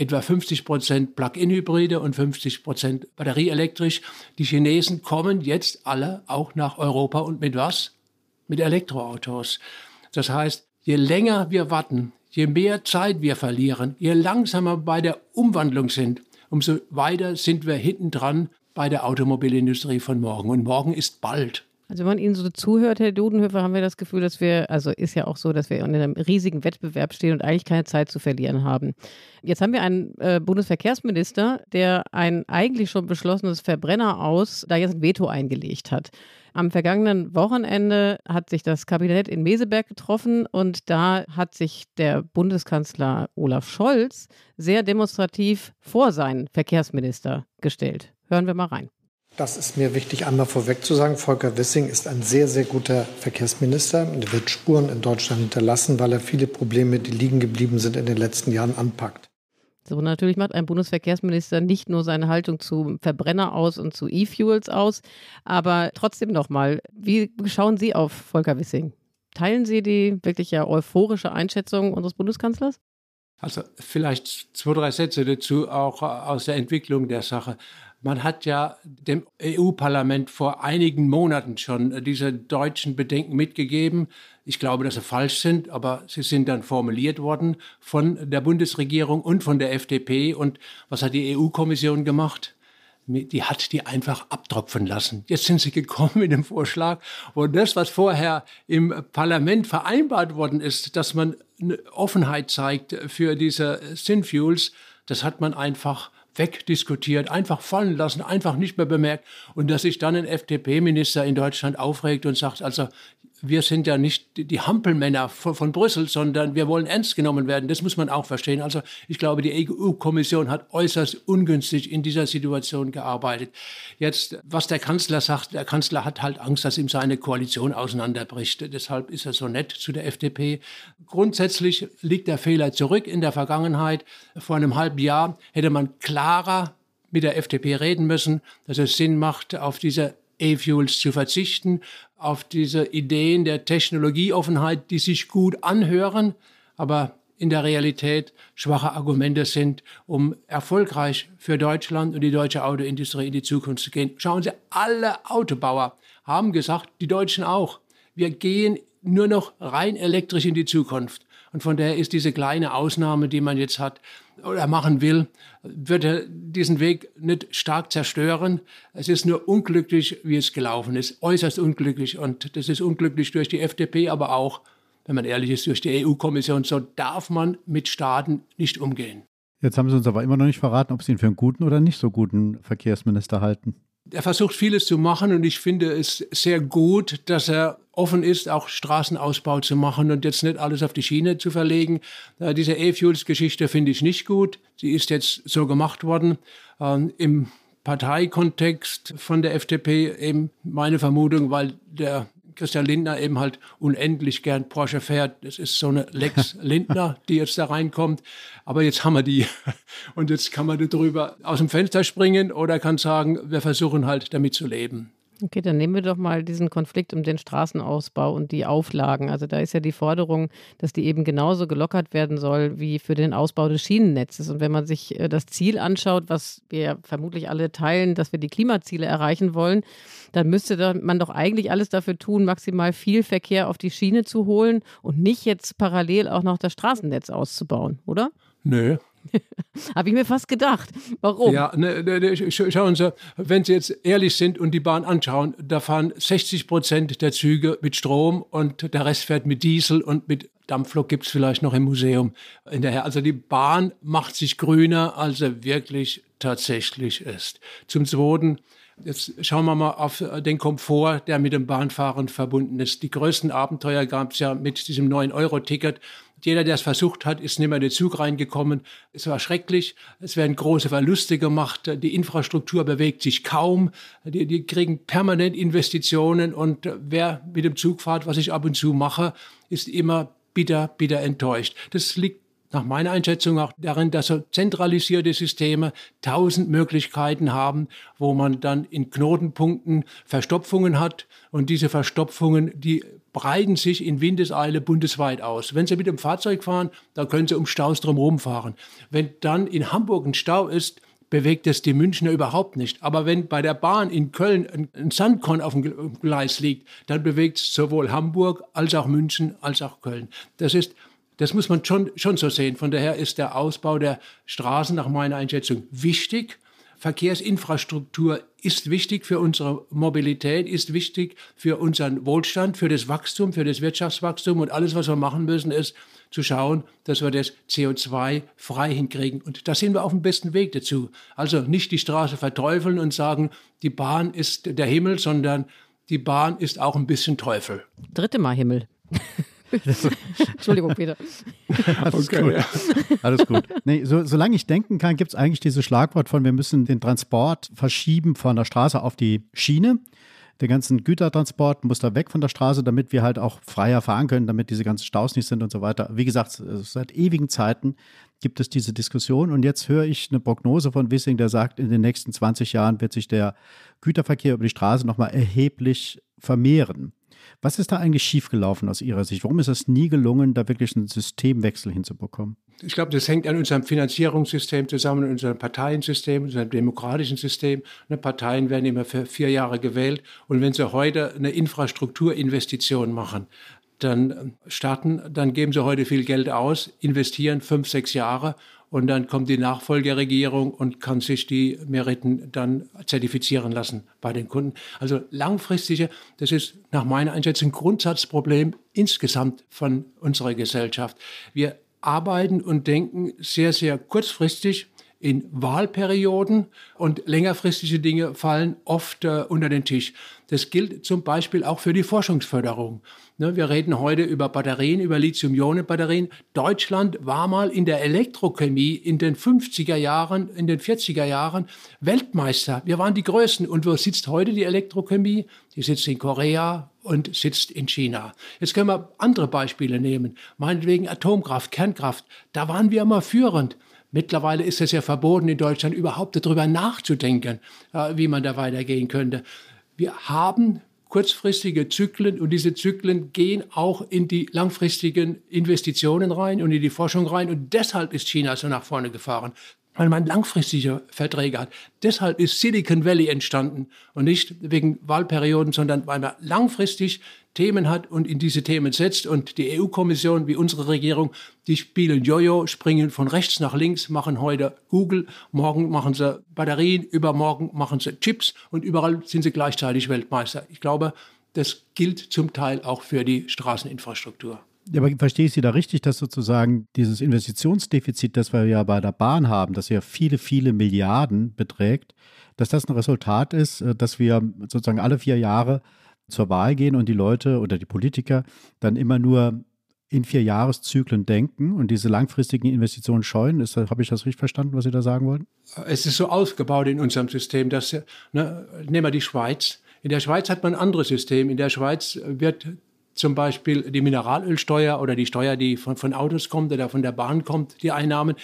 etwa 50 Prozent Plug-in-Hybride und 50 Prozent batterieelektrisch. Die Chinesen kommen jetzt alle auch nach Europa und mit was? Mit Elektroautos. Das heißt, je länger wir warten, je mehr Zeit wir verlieren, je langsamer bei der Umwandlung sind, umso weiter sind wir hinten dran bei der Automobilindustrie von morgen. Und morgen ist bald. Also wenn man Ihnen so zuhört, Herr Dudenhöfer, haben wir das Gefühl, dass wir, also ist ja auch so, dass wir in einem riesigen Wettbewerb stehen und eigentlich keine Zeit zu verlieren haben. Jetzt haben wir einen äh, Bundesverkehrsminister, der ein eigentlich schon beschlossenes Verbrenner aus da jetzt ein Veto eingelegt hat. Am vergangenen Wochenende hat sich das Kabinett in Meseberg getroffen und da hat sich der Bundeskanzler Olaf Scholz sehr demonstrativ vor seinen Verkehrsminister gestellt. Hören wir mal rein. Das ist mir wichtig, einmal vorweg zu sagen. Volker Wissing ist ein sehr, sehr guter Verkehrsminister und er wird Spuren in Deutschland hinterlassen, weil er viele Probleme, die liegen geblieben sind, in den letzten Jahren anpackt. So, natürlich macht ein Bundesverkehrsminister nicht nur seine Haltung zu Verbrenner aus und zu E-Fuels aus, aber trotzdem nochmal, wie schauen Sie auf Volker Wissing? Teilen Sie die wirklich ja euphorische Einschätzung unseres Bundeskanzlers? Also vielleicht zwei, drei Sätze dazu, auch aus der Entwicklung der Sache. Man hat ja dem EU-Parlament vor einigen Monaten schon diese deutschen Bedenken mitgegeben. Ich glaube, dass sie falsch sind, aber sie sind dann formuliert worden von der Bundesregierung und von der FDP. Und was hat die EU-Kommission gemacht? die hat die einfach abtropfen lassen. Jetzt sind sie gekommen mit dem Vorschlag, wo das, was vorher im Parlament vereinbart worden ist, dass man Offenheit zeigt für diese Synfuels, das hat man einfach wegdiskutiert, einfach fallen lassen, einfach nicht mehr bemerkt. Und dass sich dann ein FDP-Minister in Deutschland aufregt und sagt, also wir sind ja nicht die Hampelmänner von, von, Brüssel, sondern wir wollen ernst genommen werden. Das muss man auch verstehen. Also ich glaube, die EU-Kommission hat äußerst ungünstig in dieser Situation gearbeitet. Jetzt, was der Kanzler sagt, der Kanzler hat halt Angst, dass ihm seine Koalition auseinanderbricht. Deshalb ist er so nett zu der FDP. Grundsätzlich liegt der Fehler zurück in der Vergangenheit. Vor einem halben Jahr hätte man klarer mit der FDP reden müssen, dass es Sinn macht, auf diese E-Fuels zu verzichten, auf diese Ideen der Technologieoffenheit, die sich gut anhören, aber in der Realität schwache Argumente sind, um erfolgreich für Deutschland und die deutsche Autoindustrie in die Zukunft zu gehen. Schauen Sie, alle Autobauer haben gesagt, die Deutschen auch, wir gehen nur noch rein elektrisch in die Zukunft. Und von daher ist diese kleine Ausnahme, die man jetzt hat oder machen will, würde diesen Weg nicht stark zerstören. Es ist nur unglücklich, wie es gelaufen ist, äußerst unglücklich. Und das ist unglücklich durch die FDP, aber auch wenn man ehrlich ist, durch die EU-Kommission. So darf man mit Staaten nicht umgehen. Jetzt haben Sie uns aber immer noch nicht verraten, ob Sie ihn für einen guten oder nicht so guten Verkehrsminister halten. Er versucht vieles zu machen und ich finde es sehr gut, dass er offen ist, auch Straßenausbau zu machen und jetzt nicht alles auf die Schiene zu verlegen. Äh, diese E-Fuels-Geschichte finde ich nicht gut. Sie ist jetzt so gemacht worden. Ähm, Im Parteikontext von der FDP eben meine Vermutung, weil der Christian Lindner eben halt unendlich gern Porsche fährt. Das ist so eine Lex Lindner, die jetzt da reinkommt. Aber jetzt haben wir die. Und jetzt kann man darüber aus dem Fenster springen oder kann sagen, wir versuchen halt damit zu leben. Okay, dann nehmen wir doch mal diesen Konflikt um den Straßenausbau und die Auflagen. Also da ist ja die Forderung, dass die eben genauso gelockert werden soll wie für den Ausbau des Schienennetzes. Und wenn man sich äh, das Ziel anschaut, was wir vermutlich alle teilen, dass wir die Klimaziele erreichen wollen, dann müsste man doch eigentlich alles dafür tun, maximal viel Verkehr auf die Schiene zu holen und nicht jetzt parallel auch noch das Straßennetz auszubauen, oder? Nö, Habe ich mir fast gedacht. Warum? Ja, ne, ne, ne, schauen Sie, wenn Sie jetzt ehrlich sind und die Bahn anschauen, da fahren 60 Prozent der Züge mit Strom und der Rest fährt mit Diesel und mit Dampflok gibt es vielleicht noch im Museum hinterher. Also die Bahn macht sich grüner, als er wirklich tatsächlich ist. Zum Zweiten, Jetzt schauen wir mal auf den Komfort, der mit dem Bahnfahren verbunden ist. Die größten Abenteuer gab es ja mit diesem 9-Euro-Ticket. Jeder, der es versucht hat, ist nicht mehr in den Zug reingekommen. Es war schrecklich. Es werden große Verluste gemacht. Die Infrastruktur bewegt sich kaum. Die, die kriegen permanent Investitionen. Und wer mit dem Zug fährt, was ich ab und zu mache, ist immer bitter, bitter enttäuscht. Das liegt nach meiner Einschätzung auch darin, dass so zentralisierte Systeme tausend Möglichkeiten haben, wo man dann in Knotenpunkten Verstopfungen hat und diese Verstopfungen, die breiten sich in Windeseile bundesweit aus. Wenn Sie mit dem Fahrzeug fahren, da können Sie um Staus drumherum fahren. Wenn dann in Hamburg ein Stau ist, bewegt es die Münchner überhaupt nicht. Aber wenn bei der Bahn in Köln ein Sandkorn auf dem Gleis liegt, dann bewegt es sowohl Hamburg als auch München als auch Köln. Das ist das muss man schon, schon so sehen. Von daher ist der Ausbau der Straßen nach meiner Einschätzung wichtig. Verkehrsinfrastruktur ist wichtig für unsere Mobilität, ist wichtig für unseren Wohlstand, für das Wachstum, für das Wirtschaftswachstum. Und alles, was wir machen müssen, ist zu schauen, dass wir das CO2 frei hinkriegen. Und da sind wir auf dem besten Weg dazu. Also nicht die Straße verteufeln und sagen, die Bahn ist der Himmel, sondern die Bahn ist auch ein bisschen Teufel. Dritte Mal Himmel. Entschuldigung, Peter. Alles okay, gut. Ja. Alles gut. Nee, so, solange ich denken kann, gibt es eigentlich dieses Schlagwort von, wir müssen den Transport verschieben von der Straße auf die Schiene. Der ganzen Gütertransport muss da weg von der Straße, damit wir halt auch freier fahren können, damit diese ganzen Staus nicht sind und so weiter. Wie gesagt, seit ewigen Zeiten gibt es diese Diskussion. Und jetzt höre ich eine Prognose von Wissing, der sagt, in den nächsten 20 Jahren wird sich der Güterverkehr über die Straße nochmal erheblich vermehren. Was ist da eigentlich schiefgelaufen aus Ihrer Sicht? Warum ist es nie gelungen, da wirklich einen Systemwechsel hinzubekommen? Ich glaube, das hängt an unserem Finanzierungssystem zusammen, unserem Parteiensystem, unserem demokratischen System. Ne, Parteien werden immer für vier Jahre gewählt. Und wenn sie heute eine Infrastrukturinvestition machen, dann starten, dann geben sie heute viel Geld aus, investieren fünf, sechs Jahre und dann kommt die Nachfolgeregierung und kann sich die Meriten dann zertifizieren lassen bei den Kunden. Also langfristige, das ist nach meiner Einschätzung ein Grundsatzproblem insgesamt von unserer Gesellschaft. Wir arbeiten und denken sehr, sehr kurzfristig in Wahlperioden und längerfristige Dinge fallen oft äh, unter den Tisch. Das gilt zum Beispiel auch für die Forschungsförderung. Ne, wir reden heute über Batterien, über Lithium-Ionen-Batterien. Deutschland war mal in der Elektrochemie in den 50er Jahren, in den 40er Jahren Weltmeister. Wir waren die Größten. Und wo sitzt heute die Elektrochemie? Die sitzt in Korea und sitzt in China. Jetzt können wir andere Beispiele nehmen. Meinetwegen Atomkraft, Kernkraft. Da waren wir immer führend. Mittlerweile ist es ja verboten, in Deutschland überhaupt darüber nachzudenken, äh, wie man da weitergehen könnte. Wir haben kurzfristige Zyklen und diese Zyklen gehen auch in die langfristigen Investitionen rein und in die Forschung rein und deshalb ist China so nach vorne gefahren weil man langfristige Verträge hat. Deshalb ist Silicon Valley entstanden und nicht wegen Wahlperioden, sondern weil man langfristig Themen hat und in diese Themen setzt. Und die EU-Kommission wie unsere Regierung, die spielen Jojo, springen von rechts nach links, machen heute Google, morgen machen sie Batterien, übermorgen machen sie Chips und überall sind sie gleichzeitig Weltmeister. Ich glaube, das gilt zum Teil auch für die Straßeninfrastruktur. Aber verstehe ich Sie da richtig, dass sozusagen dieses Investitionsdefizit, das wir ja bei der Bahn haben, das ja viele, viele Milliarden beträgt, dass das ein Resultat ist, äh, dass wir sozusagen alle vier Jahre zur Wahl gehen und die Leute oder die Politiker dann immer nur in vier Jahreszyklen denken und diese langfristigen Investitionen scheuen. Habe ich das richtig verstanden, was Sie da sagen wollten? Es ist so aufgebaut in unserem System, dass, ne, nehmen wir die Schweiz. In der Schweiz hat man ein anderes System. In der Schweiz wird zum Beispiel die Mineralölsteuer oder die Steuer, die von, von Autos kommt oder von der Bahn kommt, die Einnahmen,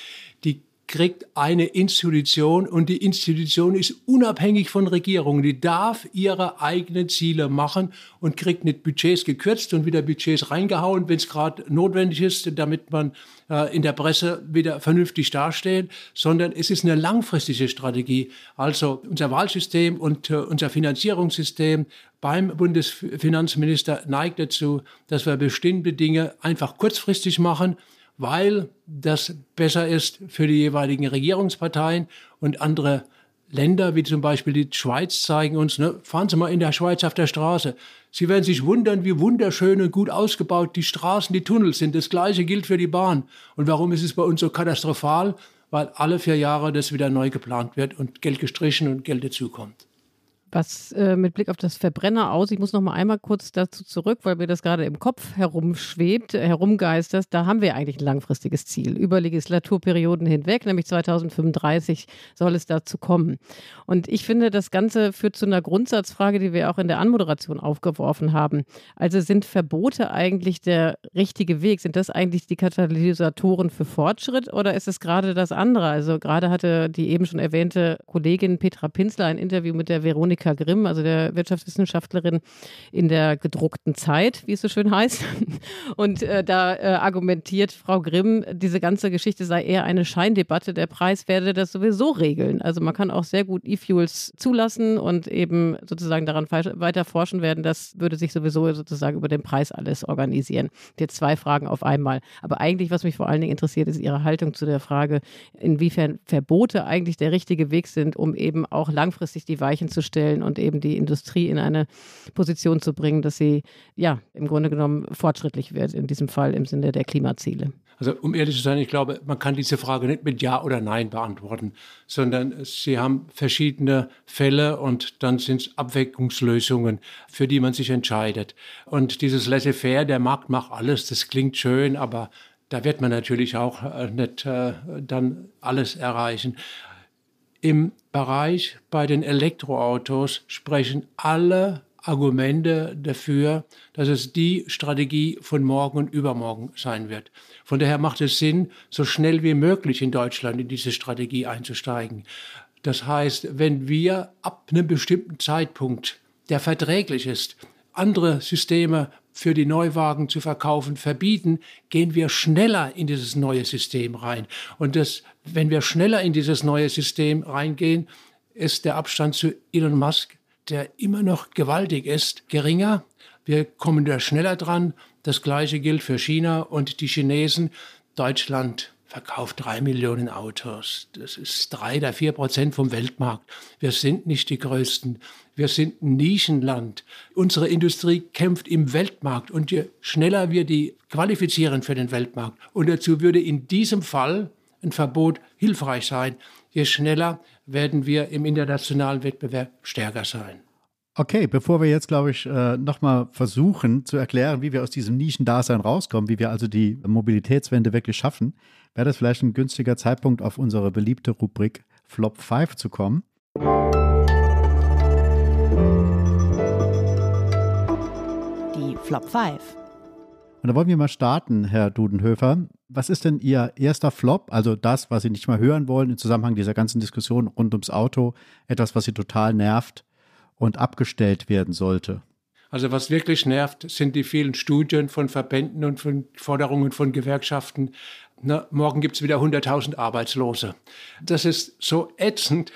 die kriegt eine Institution und die Institution ist unabhängig von Regierungen. Die darf ihre eigenen Ziele machen und kriegt nicht Budgets gekürzt und wieder Budgets reingehauen, wenn es gerade notwendig ist, damit man äh, in der Presse wieder vernünftig dasteht, sondern es ist eine langfristige Strategie. Also unser Wahlsystem und äh, unser Finanzierungssystem beim Bundesfinanzminister neigt dazu, dass wir bestimmte Dinge einfach kurzfristig machen weil das besser ist für die jeweiligen Regierungsparteien und andere Länder, wie zum Beispiel die Schweiz, zeigen uns, ne, fahren Sie mal in der Schweiz auf der Straße. Sie werden sich wundern, wie wunderschön und gut ausgebaut die Straßen, die Tunnels sind. Das Gleiche gilt für die Bahn. Und warum ist es bei uns so katastrophal? Weil alle vier Jahre das wieder neu geplant wird und Geld gestrichen und Geld dazukommt was äh, mit Blick auf das Verbrenner aus, ich muss noch mal einmal kurz dazu zurück, weil mir das gerade im Kopf herumschwebt, herumgeistert, da haben wir eigentlich ein langfristiges Ziel über Legislaturperioden hinweg, nämlich 2035 soll es dazu kommen. Und ich finde, das Ganze führt zu einer Grundsatzfrage, die wir auch in der Anmoderation aufgeworfen haben. Also sind Verbote eigentlich der richtige Weg? Sind das eigentlich die Katalysatoren für Fortschritt oder ist es gerade das andere? Also gerade hatte die eben schon erwähnte Kollegin Petra Pinsler ein Interview mit der Veronika Monika Grimm, also der Wirtschaftswissenschaftlerin in der gedruckten Zeit, wie es so schön heißt. Und äh, da äh, argumentiert Frau Grimm, diese ganze Geschichte sei eher eine Scheindebatte. Der Preis werde das sowieso regeln. Also man kann auch sehr gut E-Fuels zulassen und eben sozusagen daran weiter forschen werden. Das würde sich sowieso sozusagen über den Preis alles organisieren. Jetzt zwei Fragen auf einmal. Aber eigentlich, was mich vor allen Dingen interessiert, ist Ihre Haltung zu der Frage, inwiefern Verbote eigentlich der richtige Weg sind, um eben auch langfristig die Weichen zu stellen stellen und eben die Industrie in eine Position zu bringen, dass sie ja im Grunde genommen fortschrittlich wird, in diesem Fall im Sinne der Klimaziele. Also um ehrlich zu sein, ich glaube, man kann diese Frage nicht mit Ja oder Nein beantworten, sondern Sie haben verschiedene Fälle und dann sind es Abwägungslösungen, für die man sich entscheidet. Und dieses Laissez-faire, der Markt macht alles, das klingt schön, aber da wird man natürlich auch äh, nicht äh, dann alles erreichen. Im Bereich bei den Elektroautos sprechen alle Argumente dafür, dass es die Strategie von morgen und übermorgen sein wird. Von daher macht es Sinn, so schnell wie möglich in Deutschland in diese Strategie einzusteigen. Das heißt, wenn wir ab einem bestimmten Zeitpunkt, der verträglich ist, andere Systeme für die Neuwagen zu verkaufen verbieten, gehen wir schneller in dieses neue System rein. Und das, wenn wir schneller in dieses neue System reingehen, ist der Abstand zu Elon Musk, der immer noch gewaltig ist, geringer. Wir kommen da schneller dran. Das Gleiche gilt für China und die Chinesen. Deutschland verkauft drei Millionen Autos. Das ist drei oder vier Prozent vom Weltmarkt. Wir sind nicht die Größten. Wir sind ein Nischenland. Unsere Industrie kämpft im Weltmarkt und je schneller wir die qualifizieren für den Weltmarkt, und dazu würde in diesem Fall ein Verbot hilfreich sein, je schneller werden wir im internationalen Wettbewerb stärker sein. Okay, bevor wir jetzt, glaube ich, äh, nochmal versuchen zu erklären, wie wir aus diesem Nischendasein rauskommen, wie wir also die Mobilitätswende wirklich schaffen, wäre das vielleicht ein günstiger Zeitpunkt, auf unsere beliebte Rubrik Flop 5 zu kommen. Flop 5. Und da wollen wir mal starten, Herr Dudenhöfer. Was ist denn Ihr erster Flop, also das, was Sie nicht mal hören wollen im Zusammenhang dieser ganzen Diskussion rund ums Auto, etwas, was Sie total nervt und abgestellt werden sollte? Also was wirklich nervt, sind die vielen Studien von Verbänden und von Forderungen von Gewerkschaften. Na, morgen gibt es wieder 100.000 Arbeitslose. Das ist so ätzend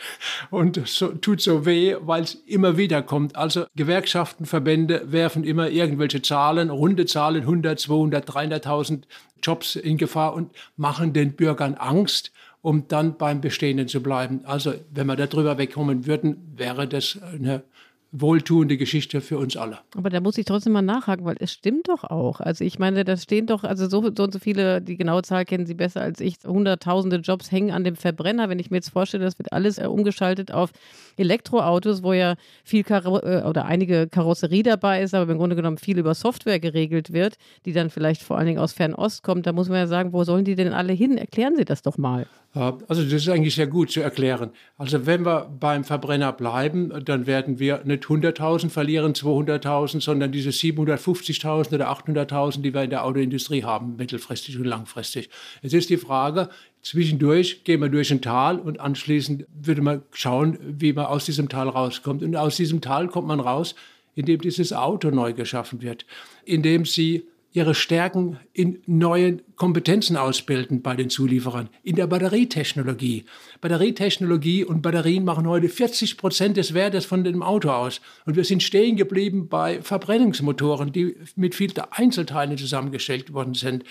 und so, tut so weh, weil es immer wieder kommt. Also Gewerkschaften, Verbände werfen immer irgendwelche Zahlen, runde Zahlen, 100, 200, 300.000 Jobs in Gefahr und machen den Bürgern Angst um dann beim Bestehenden zu bleiben. Also wenn wir darüber wegkommen würden, wäre das eine wohltuende Geschichte für uns alle. Aber da muss ich trotzdem mal nachhaken, weil es stimmt doch auch. Also ich meine, da stehen doch, also so, so und so viele, die genaue Zahl kennen Sie besser als ich, hunderttausende Jobs hängen an dem Verbrenner. Wenn ich mir jetzt vorstelle, das wird alles äh, umgeschaltet auf Elektroautos, wo ja viel Karo äh, oder einige Karosserie dabei ist, aber im Grunde genommen viel über Software geregelt wird, die dann vielleicht vor allen Dingen aus Fernost kommt, da muss man ja sagen, wo sollen die denn alle hin? Erklären Sie das doch mal. Also das ist eigentlich sehr gut zu erklären. Also wenn wir beim Verbrenner bleiben, dann werden wir nicht 100.000 verlieren, 200.000, sondern diese 750.000 oder 800.000, die wir in der Autoindustrie haben, mittelfristig und langfristig. Jetzt ist die Frage, zwischendurch gehen wir durch ein Tal und anschließend würde man schauen, wie man aus diesem Tal rauskommt. Und aus diesem Tal kommt man raus, indem dieses Auto neu geschaffen wird, indem sie ihre Stärken in neuen Kompetenzen ausbilden bei den Zulieferern, in der Batterietechnologie. Batterietechnologie und Batterien machen heute 40 Prozent des Wertes von dem Auto aus. Und wir sind stehen geblieben bei Verbrennungsmotoren, die mit vielen Einzelteilen zusammengestellt worden sind.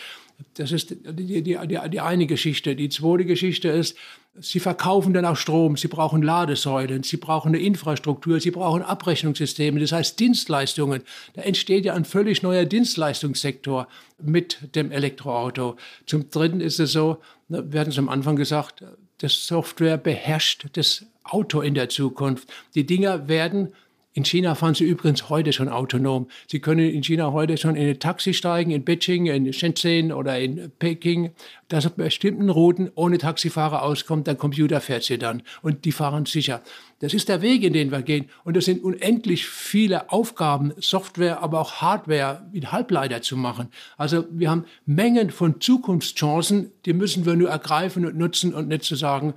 Das ist die, die, die, die eine Geschichte. Die zweite Geschichte ist, Sie verkaufen dann auch Strom, Sie brauchen Ladesäulen, Sie brauchen eine Infrastruktur, Sie brauchen Abrechnungssysteme, das heißt Dienstleistungen. Da entsteht ja ein völlig neuer Dienstleistungssektor mit dem Elektroauto. Zum Dritten ist es so, wir hatten es am Anfang gesagt, das Software beherrscht das Auto in der Zukunft. Die Dinger werden in China fahren sie übrigens heute schon autonom. Sie können in China heute schon in ein Taxi steigen, in Beijing, in Shenzhen oder in Peking, das auf bestimmten Routen ohne Taxifahrer auskommt, der Computer fährt sie dann und die fahren sicher. Das ist der Weg, in den wir gehen. Und es sind unendlich viele Aufgaben, Software, aber auch Hardware mit Halbleiter zu machen. Also wir haben Mengen von Zukunftschancen, die müssen wir nur ergreifen und nutzen und nicht zu sagen,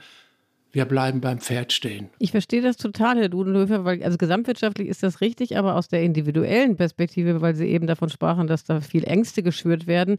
wir bleiben beim Pferd stehen. Ich verstehe das total, Herr Dudenhöfer, weil also gesamtwirtschaftlich ist das richtig, aber aus der individuellen Perspektive, weil Sie eben davon sprachen, dass da viel Ängste geschürt werden,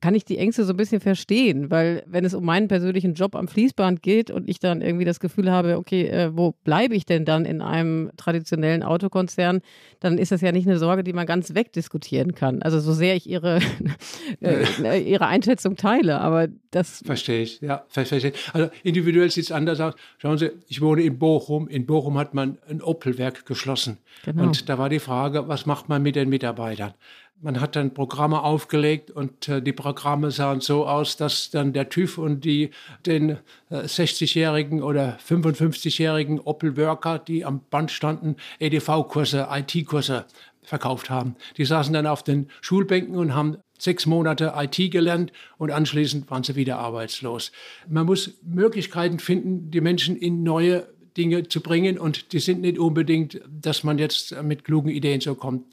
kann ich die Ängste so ein bisschen verstehen, weil wenn es um meinen persönlichen Job am Fließband geht und ich dann irgendwie das Gefühl habe, okay, äh, wo bleibe ich denn dann in einem traditionellen Autokonzern, dann ist das ja nicht eine Sorge, die man ganz wegdiskutieren kann. Also so sehr ich Ihre, äh, Ihre Einschätzung teile, aber das... Verstehe ich, ja, verstehe ich. Also individuell sieht es anders aus. Schauen Sie, ich wohne in Bochum. In Bochum hat man ein Opelwerk geschlossen. Genau. Und da war die Frage, was macht man mit den Mitarbeitern? Man hat dann Programme aufgelegt und äh, die Programme sahen so aus, dass dann der TÜV und die den äh, 60-jährigen oder 55-jährigen Opel Worker, die am Band standen, EDV-Kurse, IT-Kurse verkauft haben. Die saßen dann auf den Schulbänken und haben sechs Monate IT gelernt und anschließend waren sie wieder arbeitslos. Man muss Möglichkeiten finden, die Menschen in neue Dinge zu bringen und die sind nicht unbedingt, dass man jetzt mit klugen Ideen so kommt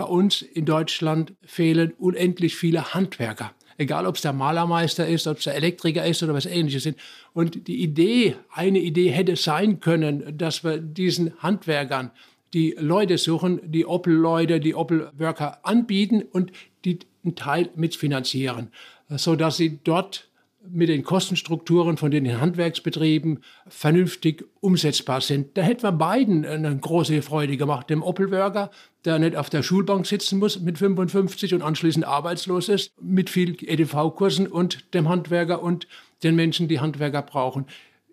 bei uns in Deutschland fehlen unendlich viele Handwerker. Egal, ob es der Malermeister ist, ob es der Elektriker ist oder was ähnliches sind. Und die Idee, eine Idee hätte sein können, dass wir diesen Handwerkern die Leute suchen, die Opel-Leute, die Opel-Worker anbieten und die einen Teil mitfinanzieren, sodass sie dort mit den Kostenstrukturen von den Handwerksbetrieben vernünftig umsetzbar sind. Da hätten wir beiden eine große Freude gemacht. Dem Opelwerker, der nicht auf der Schulbank sitzen muss mit 55 und anschließend arbeitslos ist, mit viel EDV-Kursen und dem Handwerker und den Menschen, die Handwerker brauchen.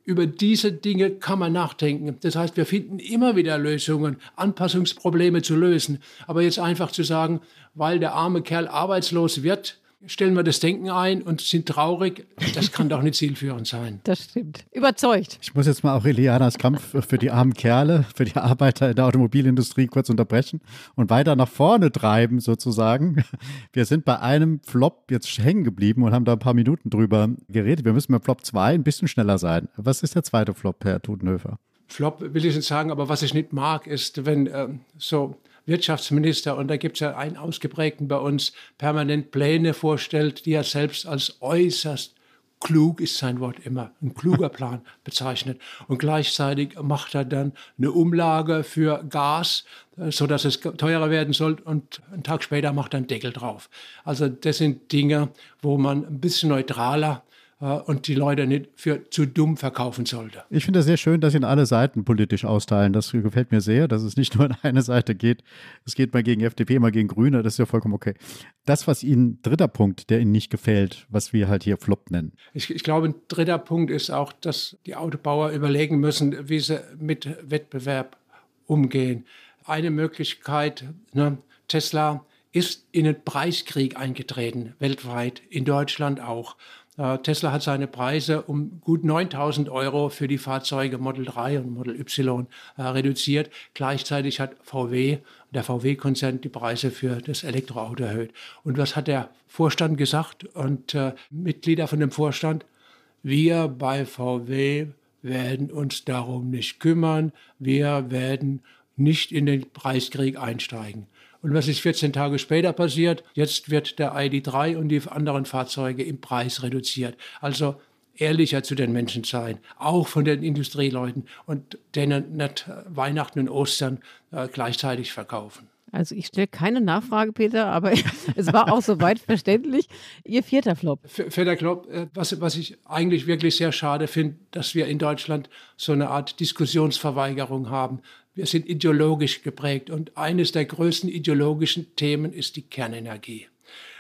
Über diese Dinge kann man nachdenken. Das heißt, wir finden immer wieder Lösungen, Anpassungsprobleme zu lösen. Aber jetzt einfach zu sagen, weil der arme Kerl arbeitslos wird, stellen wir das Denken ein und sind traurig. Das kann doch nicht zielführend sein. Das stimmt. Überzeugt. Ich muss jetzt mal Aurelianas Kampf für die armen Kerle, für die Arbeiter in der Automobilindustrie kurz unterbrechen und weiter nach vorne treiben sozusagen. Wir sind bei einem Flop jetzt hängen geblieben und haben da ein paar Minuten drüber geredet. Wir müssen bei Flop 2 ein bisschen schneller sein. Was ist der zweite Flop, Herr Tudenhöfer? Flop will ich nicht sagen, aber was ich nicht mag, ist, wenn äh, so Wirtschaftsminister, und da gibt es ja einen ausgeprägten bei uns, permanent Pläne vorstellt, die er selbst als äußerst klug ist sein Wort immer, ein kluger Plan bezeichnet. Und gleichzeitig macht er dann eine Umlage für Gas, äh, so dass es teurer werden soll und einen Tag später macht er einen Deckel drauf. Also das sind Dinge, wo man ein bisschen neutraler und die Leute nicht für zu dumm verkaufen sollte. Ich finde es sehr schön, dass Sie in alle Seiten politisch austeilen. Das gefällt mir sehr, dass es nicht nur in eine Seite geht. Es geht mal gegen FDP, mal gegen Grüne. Das ist ja vollkommen okay. Das, was Ihnen, dritter Punkt, der Ihnen nicht gefällt, was wir halt hier Flop nennen. Ich, ich glaube, ein dritter Punkt ist auch, dass die Autobauer überlegen müssen, wie sie mit Wettbewerb umgehen. Eine Möglichkeit, ne, Tesla ist in einen Preiskrieg eingetreten, weltweit, in Deutschland auch. Äh, Tesla hat seine Preise um gut 9000 Euro für die Fahrzeuge Model 3 und Model Y äh, reduziert. Gleichzeitig hat VW, der VW-Konzern, die Preise für das Elektroauto erhöht. Und was hat der Vorstand gesagt und äh, Mitglieder von dem Vorstand? Wir bei VW werden uns darum nicht kümmern. Wir werden nicht in den Preiskrieg einsteigen. Und was ist 14 Tage später passiert? Jetzt wird der ID3 und die anderen Fahrzeuge im Preis reduziert. Also ehrlicher zu den Menschen sein, auch von den Industrieleuten und denen nicht Weihnachten und Ostern äh, gleichzeitig verkaufen. Also ich stelle keine Nachfrage, Peter, aber es war auch soweit verständlich. Ihr vierter Flop. Vierter Flop, äh, was, was ich eigentlich wirklich sehr schade finde, dass wir in Deutschland so eine Art Diskussionsverweigerung haben. Wir sind ideologisch geprägt und eines der größten ideologischen Themen ist die Kernenergie.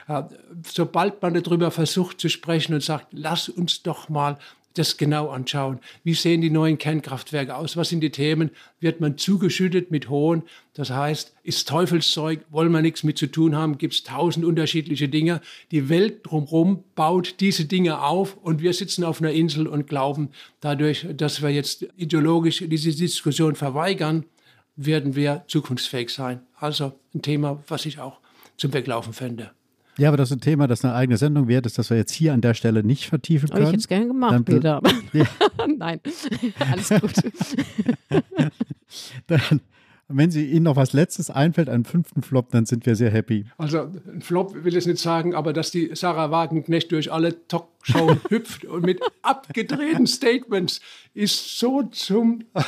Äh, sobald man darüber versucht zu sprechen und sagt, lass uns doch mal das genau anschauen. Wie sehen die neuen Kernkraftwerke aus? Was sind die Themen? Wird man zugeschüttet mit hohen? Das heißt, ist Teufelszeug, wollen wir nichts mit zu tun haben? Gibt es tausend unterschiedliche Dinge? Die Welt drumherum baut diese Dinge auf und wir sitzen auf einer Insel und glauben, dadurch, dass wir jetzt ideologisch diese Diskussion verweigern, werden wir zukunftsfähig sein. Also ein Thema, was ich auch zum Weglaufen fände. Ja, aber das ist ein Thema, das eine eigene Sendung wert ist, das wir jetzt hier an der Stelle nicht vertiefen können. Habe ich jetzt gerne gemacht, Dann, Peter. Ja. Nein, alles gut. Dann, wenn Sie Ihnen noch was Letztes einfällt, einen fünften Flop, dann sind wir sehr happy. Also ein Flop will ich nicht sagen, aber dass die Sarah Wagenknecht durch alle Talkshows hüpft und mit abgedrehten Statements ist so zum äh,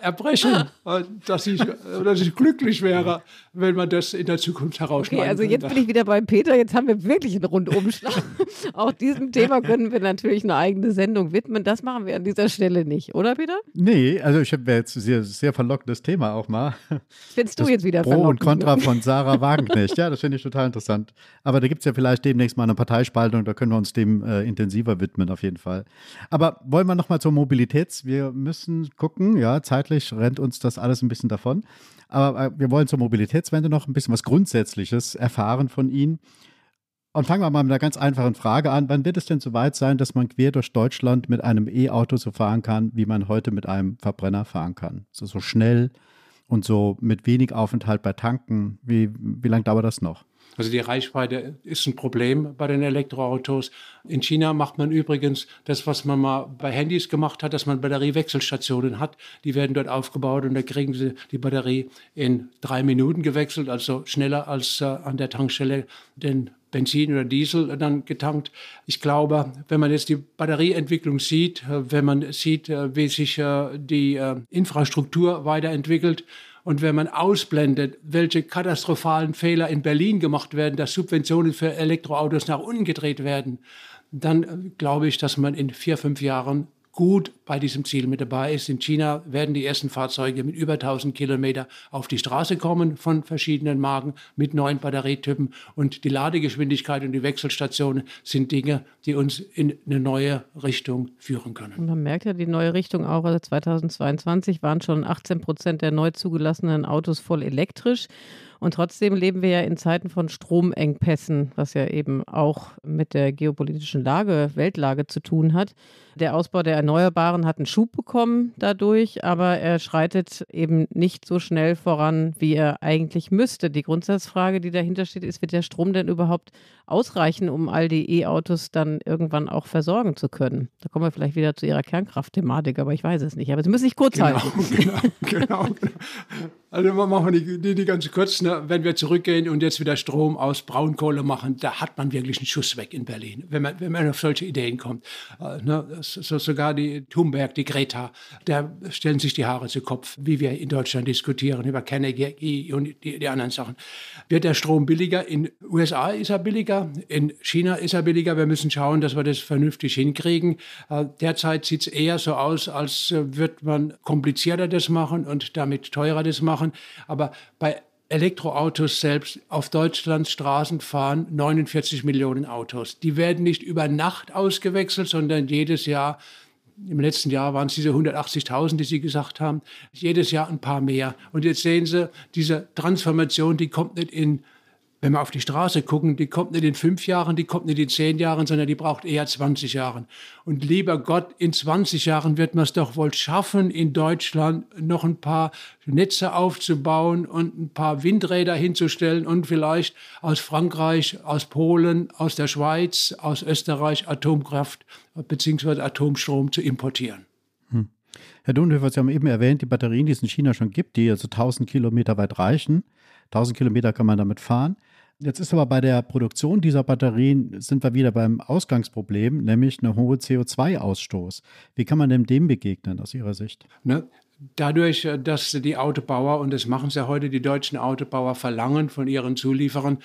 Erbrechen, äh, dass ich, dass ich glücklich wäre, wenn man das in der Zukunft herausschneiden Okay, also jetzt bin ich wieder bei Peter. Jetzt haben wir wirklich einen Rundumschlag. Auch diesem Thema können wir natürlich eine eigene Sendung widmen. Das machen wir an dieser Stelle nicht, oder Peter? Nee, also ich habe jetzt ein sehr, sehr verlockendes Thema auch mal. Findest du das jetzt wieder Pro und Contra von Sarah Wagenknecht. Ja, das finde ich total interessant. Aber da gibt es ja vielleicht demnächst mal eine Parteispaltung, da können wir uns dem äh, intensiver widmen, auf jeden Fall. Aber wollen wir nochmal zur Mobilität Mobilitäts. Wir müssen gucken, ja, zeitlich rennt uns das alles ein bisschen davon. Aber äh, wir wollen zur Mobilitätswende noch ein bisschen was Grundsätzliches erfahren von Ihnen. Und fangen wir mal mit einer ganz einfachen Frage an. Wann wird es denn so weit sein, dass man quer durch Deutschland mit einem E-Auto so fahren kann, wie man heute mit einem Verbrenner fahren kann? So, so schnell und so mit wenig Aufenthalt bei Tanken. Wie, wie lange dauert das noch? Also die Reichweite ist ein Problem bei den Elektroautos. In China macht man übrigens das, was man mal bei Handys gemacht hat, dass man Batteriewechselstationen hat. Die werden dort aufgebaut und da kriegen sie die Batterie in drei Minuten gewechselt, also schneller als äh, an der Tankstelle den Benzin oder Diesel dann getankt. Ich glaube, wenn man jetzt die Batterieentwicklung sieht, äh, wenn man sieht, äh, wie sich die Infrastruktur weiterentwickelt, und wenn man ausblendet, welche katastrophalen Fehler in Berlin gemacht werden, dass Subventionen für Elektroautos nach unten gedreht werden, dann glaube ich, dass man in vier, fünf Jahren gut bei diesem Ziel mit dabei ist. In China werden die ersten Fahrzeuge mit über 1000 Kilometer auf die Straße kommen von verschiedenen Marken mit neuen Batterietypen. Und die Ladegeschwindigkeit und die Wechselstationen sind Dinge, die uns in eine neue Richtung führen können. Und man merkt ja die neue Richtung auch. Also 2022 waren schon 18 Prozent der neu zugelassenen Autos voll elektrisch. Und trotzdem leben wir ja in Zeiten von Stromengpässen, was ja eben auch mit der geopolitischen Lage, Weltlage zu tun hat. Der Ausbau der Erneuerbaren hat einen Schub bekommen dadurch, aber er schreitet eben nicht so schnell voran, wie er eigentlich müsste. Die Grundsatzfrage, die dahinter steht, ist, wird der Strom denn überhaupt ausreichen, um all die E-Autos dann irgendwann auch versorgen zu können? Da kommen wir vielleicht wieder zu Ihrer Kernkraftthematik, aber ich weiß es nicht. Aber Sie müssen sich kurz genau, halten. Genau, genau, genau. Also machen wir die, die, ganz kurz, ne? wenn wir zurückgehen und jetzt wieder Strom aus Braunkohle machen, da hat man wirklich einen Schuss weg in Berlin, wenn man, wenn man auf solche Ideen kommt. Äh, ne? So, sogar die Thunberg, die Greta, da stellen sich die Haare zu Kopf, wie wir in Deutschland diskutieren über Kernenergie und die, die anderen Sachen. Wird der Strom billiger? In USA ist er billiger, in China ist er billiger. Wir müssen schauen, dass wir das vernünftig hinkriegen. Äh, derzeit sieht es eher so aus, als äh, wird man komplizierter das machen und damit teurer das machen machen. Aber bei Elektroautos selbst auf Deutschlands Straßen fahren 49 Millionen Autos. Die werden nicht über Nacht ausgewechselt, sondern jedes Jahr im letzten Jahr waren es diese 180.000, die Sie gesagt haben. Jedes Jahr ein paar mehr. Und jetzt sehen Sie, diese Transformation, die kommt nicht in wenn wir auf die Straße gucken, die kommt nicht in fünf Jahren, die kommt nicht in zehn Jahren, sondern die braucht eher 20 Jahren. Und lieber Gott, in 20 Jahren wird man es doch wohl schaffen, in Deutschland noch ein paar Netze aufzubauen und ein paar Windräder hinzustellen und vielleicht aus Frankreich, aus Polen, aus der Schweiz, aus Österreich Atomkraft bzw. Atomstrom zu importieren. Hm. Herr Dunhöfer, Sie haben eben erwähnt, die Batterien, die es in China schon gibt, die also 1000 Kilometer weit reichen. 1000 Kilometer kann man damit fahren. Jetzt ist aber bei der Produktion dieser Batterien, sind wir wieder beim Ausgangsproblem, nämlich eine hohe CO2-Ausstoß. Wie kann man denn dem begegnen aus Ihrer Sicht? Ne? Dadurch, äh, dass die Autobauer, und das machen sie ja heute, die deutschen Autobauer verlangen von ihren Zulieferern,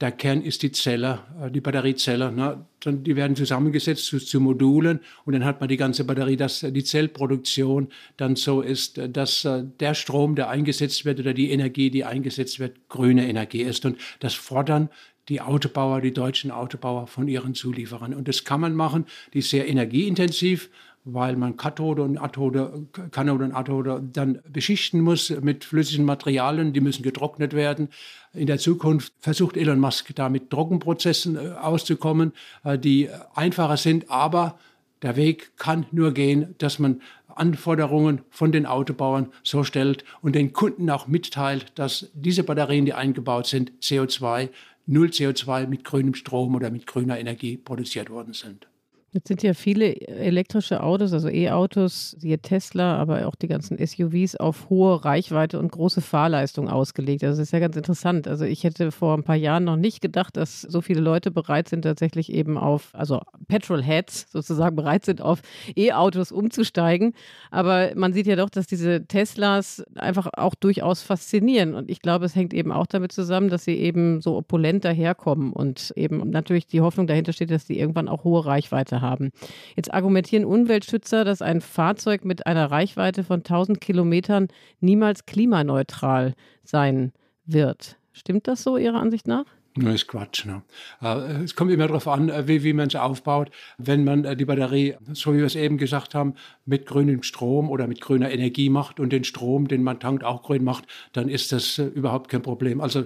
der Kern ist die Zelle, äh, die Batteriezelle. Ne? Die werden zusammengesetzt zu, zu, Modulen und dann hat man die ganze Batterie, dass die Zellproduktion dann so ist, äh, dass äh, der Strom, der eingesetzt wird oder die Energie, die eingesetzt wird, grüne Energie ist. Und das fordern die Autobauer, die deutschen Autobauer von ihren Zulieferern. Und das kann man machen, die ist sehr energieintensiv weil man Kathode und Athode, Kanode und Athode dann beschichten muss mit flüssigen Materialien, die müssen getrocknet werden. In der Zukunft versucht Elon Musk da mit Trockenprozessen äh, auszukommen, äh, die einfacher sind, aber der Weg kann nur gehen, dass man Anforderungen von den Autobauern so stellt und den Kunden auch mitteilt, dass diese Batterien, die eingebaut sind, CO2, null CO2 mit grünem Strom oder mit grüner Energie produziert worden sind. Jetzt sind ja viele elektrische Autos, also E-Autos, siehe Tesla, aber auch die ganzen SUVs auf hohe Reichweite und große Fahrleistung ausgelegt. Also das ist ja ganz interessant. Also ich hätte vor ein paar Jahren noch nicht gedacht, dass so viele Leute bereit sind, tatsächlich eben auf, also Petrolheads sozusagen bereit sind, auf E-Autos umzusteigen. Aber man sieht ja doch, dass diese Teslas einfach auch durchaus faszinieren. Und ich glaube, es hängt eben auch damit zusammen, dass sie eben so opulent daherkommen und eben natürlich die Hoffnung dahinter steht, dass sie irgendwann auch hohe Reichweite haben. Jetzt argumentieren Umweltschützer, dass ein Fahrzeug mit einer Reichweite von 1000 Kilometern niemals klimaneutral sein wird. Stimmt das so Ihrer Ansicht nach? Das ist Quatsch. Ne? Äh, es kommt immer darauf an, äh, wie, wie man es aufbaut. Wenn man äh, die Batterie, so wie wir es eben gesagt haben, mit grünem Strom oder mit grüner Energie macht und den Strom, den man tankt, auch grün macht, dann ist das überhaupt kein Problem. Also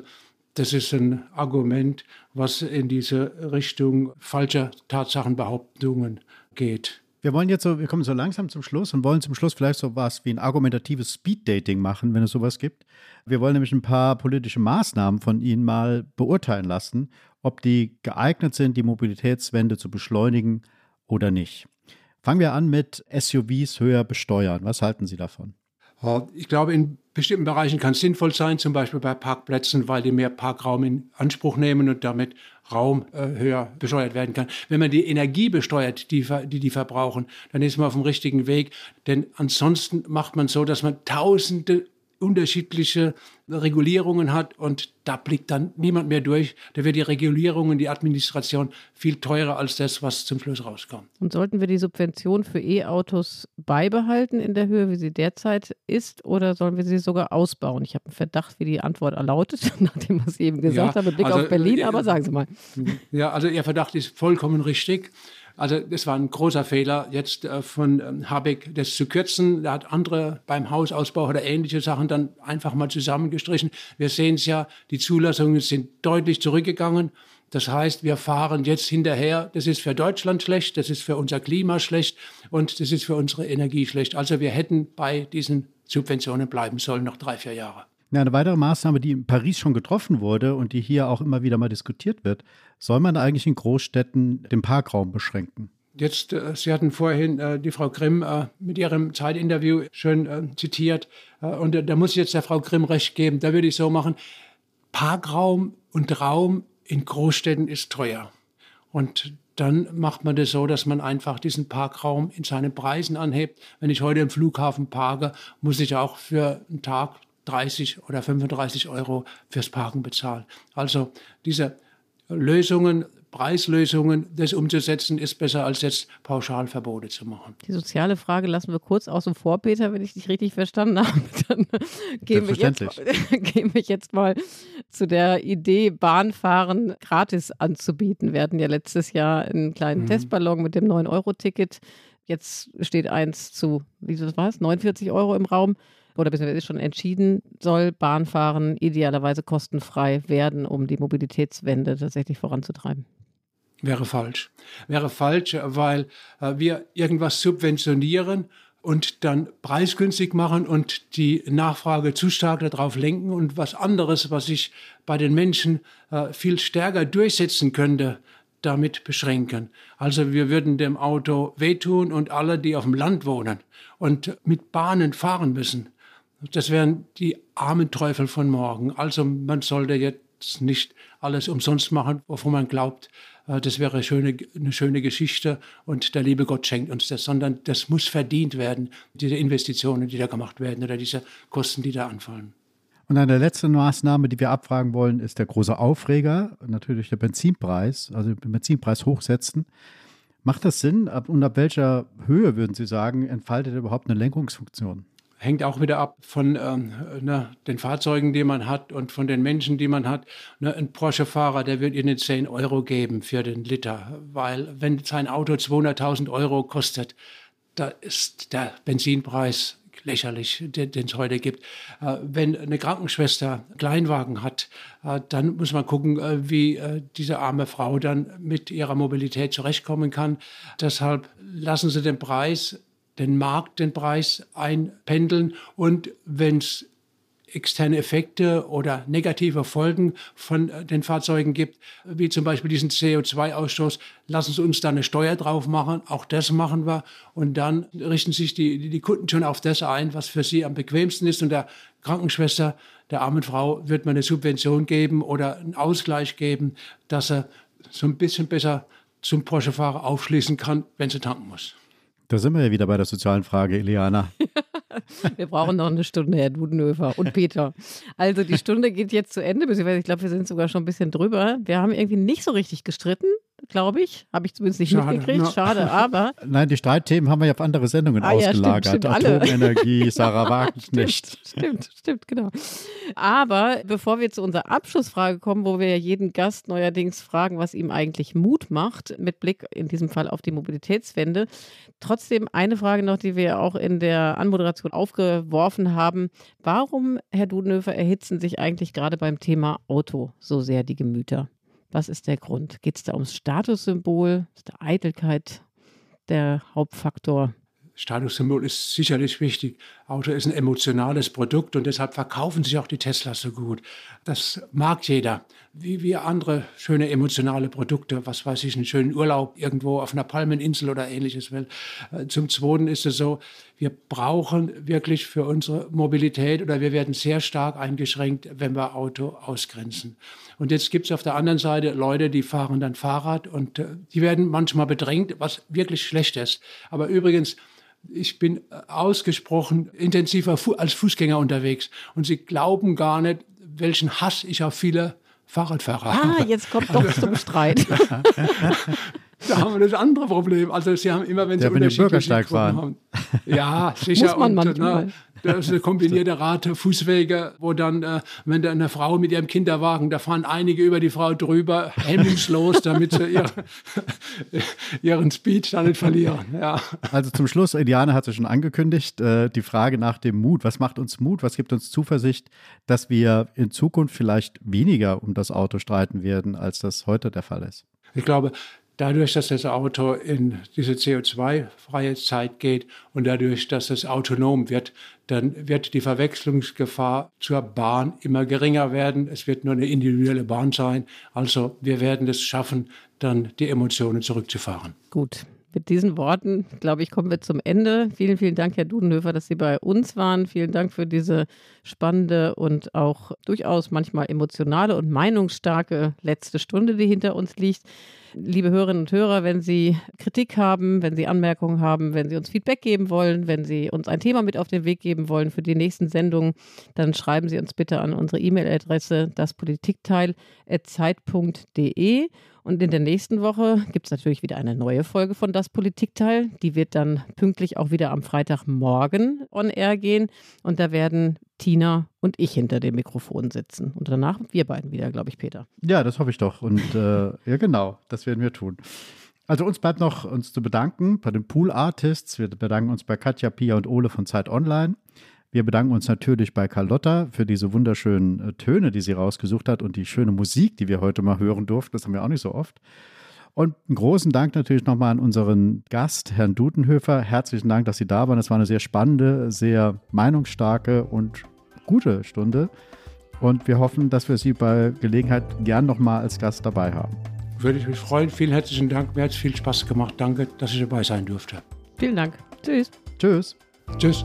das ist ein Argument, was in diese Richtung falscher Tatsachenbehauptungen geht. Wir wollen jetzt so, wir kommen so langsam zum Schluss und wollen zum Schluss vielleicht so was wie ein argumentatives Speeddating machen, wenn es sowas gibt. Wir wollen nämlich ein paar politische Maßnahmen von Ihnen mal beurteilen lassen, ob die geeignet sind, die Mobilitätswende zu beschleunigen oder nicht. Fangen wir an mit SUVs höher besteuern. Was halten Sie davon? Ich glaube, in bestimmten Bereichen kann es sinnvoll sein, zum Beispiel bei Parkplätzen, weil die mehr Parkraum in Anspruch nehmen und damit Raum äh, höher besteuert werden kann. Wenn man die Energie besteuert, die, die die verbrauchen, dann ist man auf dem richtigen Weg. Denn ansonsten macht man so, dass man tausende unterschiedliche Regulierungen hat und da blickt dann niemand mehr durch. Da wird die Regulierung und die Administration viel teurer als das, was zum Schluss rauskommt. Und sollten wir die Subvention für E-Autos beibehalten in der Höhe, wie sie derzeit ist, oder sollen wir sie sogar ausbauen? Ich habe einen Verdacht, wie die Antwort lautet, nachdem was Sie eben gesagt ja, haben, mit Blick also, auf Berlin, äh, aber sagen Sie mal. Ja, also Ihr Verdacht ist vollkommen richtig. Also das war ein großer Fehler, jetzt äh, von ähm, Habeck das zu kürzen. Er hat andere beim Hausausbau oder ähnliche Sachen dann einfach mal zusammengestrichen. Wir sehen es ja, die Zulassungen sind deutlich zurückgegangen. Das heißt, wir fahren jetzt hinterher. Das ist für Deutschland schlecht, das ist für unser Klima schlecht und das ist für unsere Energie schlecht. Also wir hätten bei diesen Subventionen bleiben sollen, noch drei, vier Jahre. Ja, eine weitere Maßnahme, die in Paris schon getroffen wurde und die hier auch immer wieder mal diskutiert wird, soll man eigentlich in Großstädten den Parkraum beschränken? Jetzt, äh, Sie hatten vorhin äh, die Frau Grimm äh, mit ihrem Zeitinterview schön zitiert. Und da muss ich jetzt der Frau Grimm recht geben. Da würde ich so machen, Parkraum und Raum in Großstädten ist teuer. Und dann macht man das so, dass man einfach diesen Parkraum in seinen Preisen anhebt. Wenn ich heute im Flughafen parke, muss ich auch für einen Tag 30 oder 35 Euro fürs Parken bezahlen. Also diese Lösungen, Preislösungen, das umzusetzen, ist besser als jetzt Pauschalverbote zu machen. Die soziale Frage lassen wir kurz außen vor, Peter, wenn ich dich richtig verstanden habe. Dann gehen wir, jetzt, gehen wir jetzt mal zu der Idee, Bahnfahren gratis anzubieten. Wir hatten ja letztes Jahr einen kleinen mhm. Testballon mit dem 9-Euro-Ticket. Jetzt steht eins zu, wie war es, 49 Euro im Raum oder beziehungsweise ist schon entschieden, soll Bahnfahren idealerweise kostenfrei werden, um die Mobilitätswende tatsächlich voranzutreiben. Wäre falsch. Wäre falsch, weil äh, wir irgendwas subventionieren und dann preisgünstig machen und die Nachfrage zu stark darauf lenken und was anderes, was sich bei den Menschen äh, viel stärker durchsetzen könnte, damit beschränken. Also wir würden dem Auto wehtun und alle, die auf dem Land wohnen und mit Bahnen fahren müssen, das wären die armen Teufel von morgen. Also man sollte jetzt nicht alles umsonst machen, wovon man glaubt, äh, das wäre eine schöne, eine schöne Geschichte und der liebe Gott schenkt uns das, sondern das muss verdient werden, diese Investitionen, die da gemacht werden oder diese Kosten, die da anfallen. Und eine letzte Maßnahme, die wir abfragen wollen, ist der große Aufreger, natürlich der Benzinpreis, also den Benzinpreis hochsetzen. Macht das Sinn? und ab welcher Höhe, würden Sie sagen, entfaltet er überhaupt eine Lenkungsfunktion? Hängt auch wieder ab von ähm, ne, den Fahrzeugen, die man hat und von den Menschen, die man hat. Ne, ein Porsche-Fahrer, der wird Ihnen 10 Euro geben für den Liter, weil wenn sein Auto 200.000 Euro kostet, da ist der Benzinpreis lächerlich, den es heute gibt. Äh, wenn eine Krankenschwester Kleinwagen hat, äh, dann muss man gucken, äh, wie äh, diese arme Frau dann mit ihrer Mobilität zurechtkommen kann. Deshalb lassen Sie den Preis den Markt, den Preis einpendeln und wenn es externe Effekte oder negative Folgen von äh, den Fahrzeugen gibt, wie zum Beispiel diesen CO2-Ausstoß, lassen Sie uns da eine Steuer drauf machen. Auch das machen wir. Und dann richten sich die, die Kunden schon auf das ein, was für sie am bequemsten ist. Und der Krankenschwester, der armen Frau, wird man eine Subvention geben oder einen Ausgleich geben, dass er so ein bisschen besser zum Porsche-Fahrer aufschließen kann, wenn sie tanken muss. Da sind wir ja wieder bei der sozialen Frage, Eliana. wir brauchen noch eine Stunde, Herr Dudenhöfer und Peter. Also die Stunde geht jetzt zu Ende, beziehungsweise ich glaube, wir sind sogar schon ein bisschen drüber. Wir haben irgendwie nicht so richtig gestritten glaube ich. Habe ich zumindest nicht Schade, mitgekriegt. No. Schade, aber. Nein, die Streitthemen haben wir ja auf andere Sendungen ah, ausgelagert. Ja, stimmt, stimmt, Atomenergie, Sarah Wagenknecht. Stimmt, stimmt, genau. Aber bevor wir zu unserer Abschlussfrage kommen, wo wir ja jeden Gast neuerdings fragen, was ihm eigentlich Mut macht, mit Blick in diesem Fall auf die Mobilitätswende, trotzdem eine Frage noch, die wir auch in der Anmoderation aufgeworfen haben. Warum, Herr Dudenhöfer, erhitzen sich eigentlich gerade beim Thema Auto so sehr die Gemüter? Was ist der Grund? Geht es da ums Statussymbol? Ist der Eitelkeit der Hauptfaktor? Statussymbol ist sicherlich wichtig. Auto ist ein emotionales Produkt und deshalb verkaufen sich auch die Teslas so gut. Das mag jeder. Wie wir andere schöne emotionale Produkte, was weiß ich, einen schönen Urlaub irgendwo auf einer Palmeninsel oder ähnliches will. Äh, zum Zweiten ist es so, wir brauchen wirklich für unsere Mobilität oder wir werden sehr stark eingeschränkt, wenn wir Auto ausgrenzen. Und jetzt gibt es auf der anderen Seite Leute, die fahren dann Fahrrad und äh, die werden manchmal bedrängt, was wirklich schlecht ist. Aber übrigens, ich bin äh, ausgesprochen intensiver als Fußgänger unterwegs und sie glauben gar nicht, welchen Hass ich auf viele Fahrradfahrer. Ah, jetzt kommt doch zum Streit. da haben wir das andere Problem. Also sie haben immer, wenn sie ja, unterschiedliche Gruppen haben. Ja, sicher. Muss man und, manchmal. Ne, das ist eine kombinierte Rate Fußwege, wo dann, äh, wenn da eine Frau mit ihrem Kinderwagen, da fahren einige über die Frau drüber, hemmungslos, damit sie ihr, ihren Speed dann nicht verlieren. Ja. Also zum Schluss, Eliane hat es schon angekündigt, äh, die Frage nach dem Mut. Was macht uns Mut? Was gibt uns Zuversicht, dass wir in Zukunft vielleicht weniger um das Auto streiten werden, als das heute der Fall ist? Ich glaube, Dadurch, dass das Auto in diese CO2-freie Zeit geht und dadurch, dass es autonom wird, dann wird die Verwechslungsgefahr zur Bahn immer geringer werden. Es wird nur eine individuelle Bahn sein. Also wir werden es schaffen, dann die Emotionen zurückzufahren. Gut. Mit diesen Worten, glaube ich, kommen wir zum Ende. Vielen, vielen Dank, Herr Dudenhöfer, dass Sie bei uns waren. Vielen Dank für diese spannende und auch durchaus manchmal emotionale und meinungsstarke letzte Stunde, die hinter uns liegt. Liebe Hörerinnen und Hörer, wenn Sie Kritik haben, wenn Sie Anmerkungen haben, wenn Sie uns Feedback geben wollen, wenn Sie uns ein Thema mit auf den Weg geben wollen für die nächsten Sendungen, dann schreiben Sie uns bitte an unsere E-Mail-Adresse daspolitikteil.zeit.de. Und in der nächsten Woche gibt es natürlich wieder eine neue Folge von Das Politikteil. Die wird dann pünktlich auch wieder am Freitagmorgen on air gehen. Und da werden Tina und ich hinter dem Mikrofon sitzen. Und danach wir beiden wieder, glaube ich, Peter. Ja, das hoffe ich doch. Und äh, ja, genau, das werden wir tun. Also uns bleibt noch uns zu bedanken bei den Pool Artists. Wir bedanken uns bei Katja, Pia und Ole von Zeit Online. Wir bedanken uns natürlich bei Carlotta für diese wunderschönen äh, Töne, die sie rausgesucht hat und die schöne Musik, die wir heute mal hören durften. Das haben wir auch nicht so oft. Und einen großen Dank natürlich nochmal an unseren Gast, Herrn Dutenhöfer. Herzlichen Dank, dass Sie da waren. Es war eine sehr spannende, sehr meinungsstarke und gute Stunde. Und wir hoffen, dass wir Sie bei Gelegenheit gern nochmal als Gast dabei haben. Würde ich mich freuen. Vielen herzlichen Dank. Mir hat es viel Spaß gemacht. Danke, dass ich dabei sein durfte. Vielen Dank. Tschüss. Tschüss. Tschüss.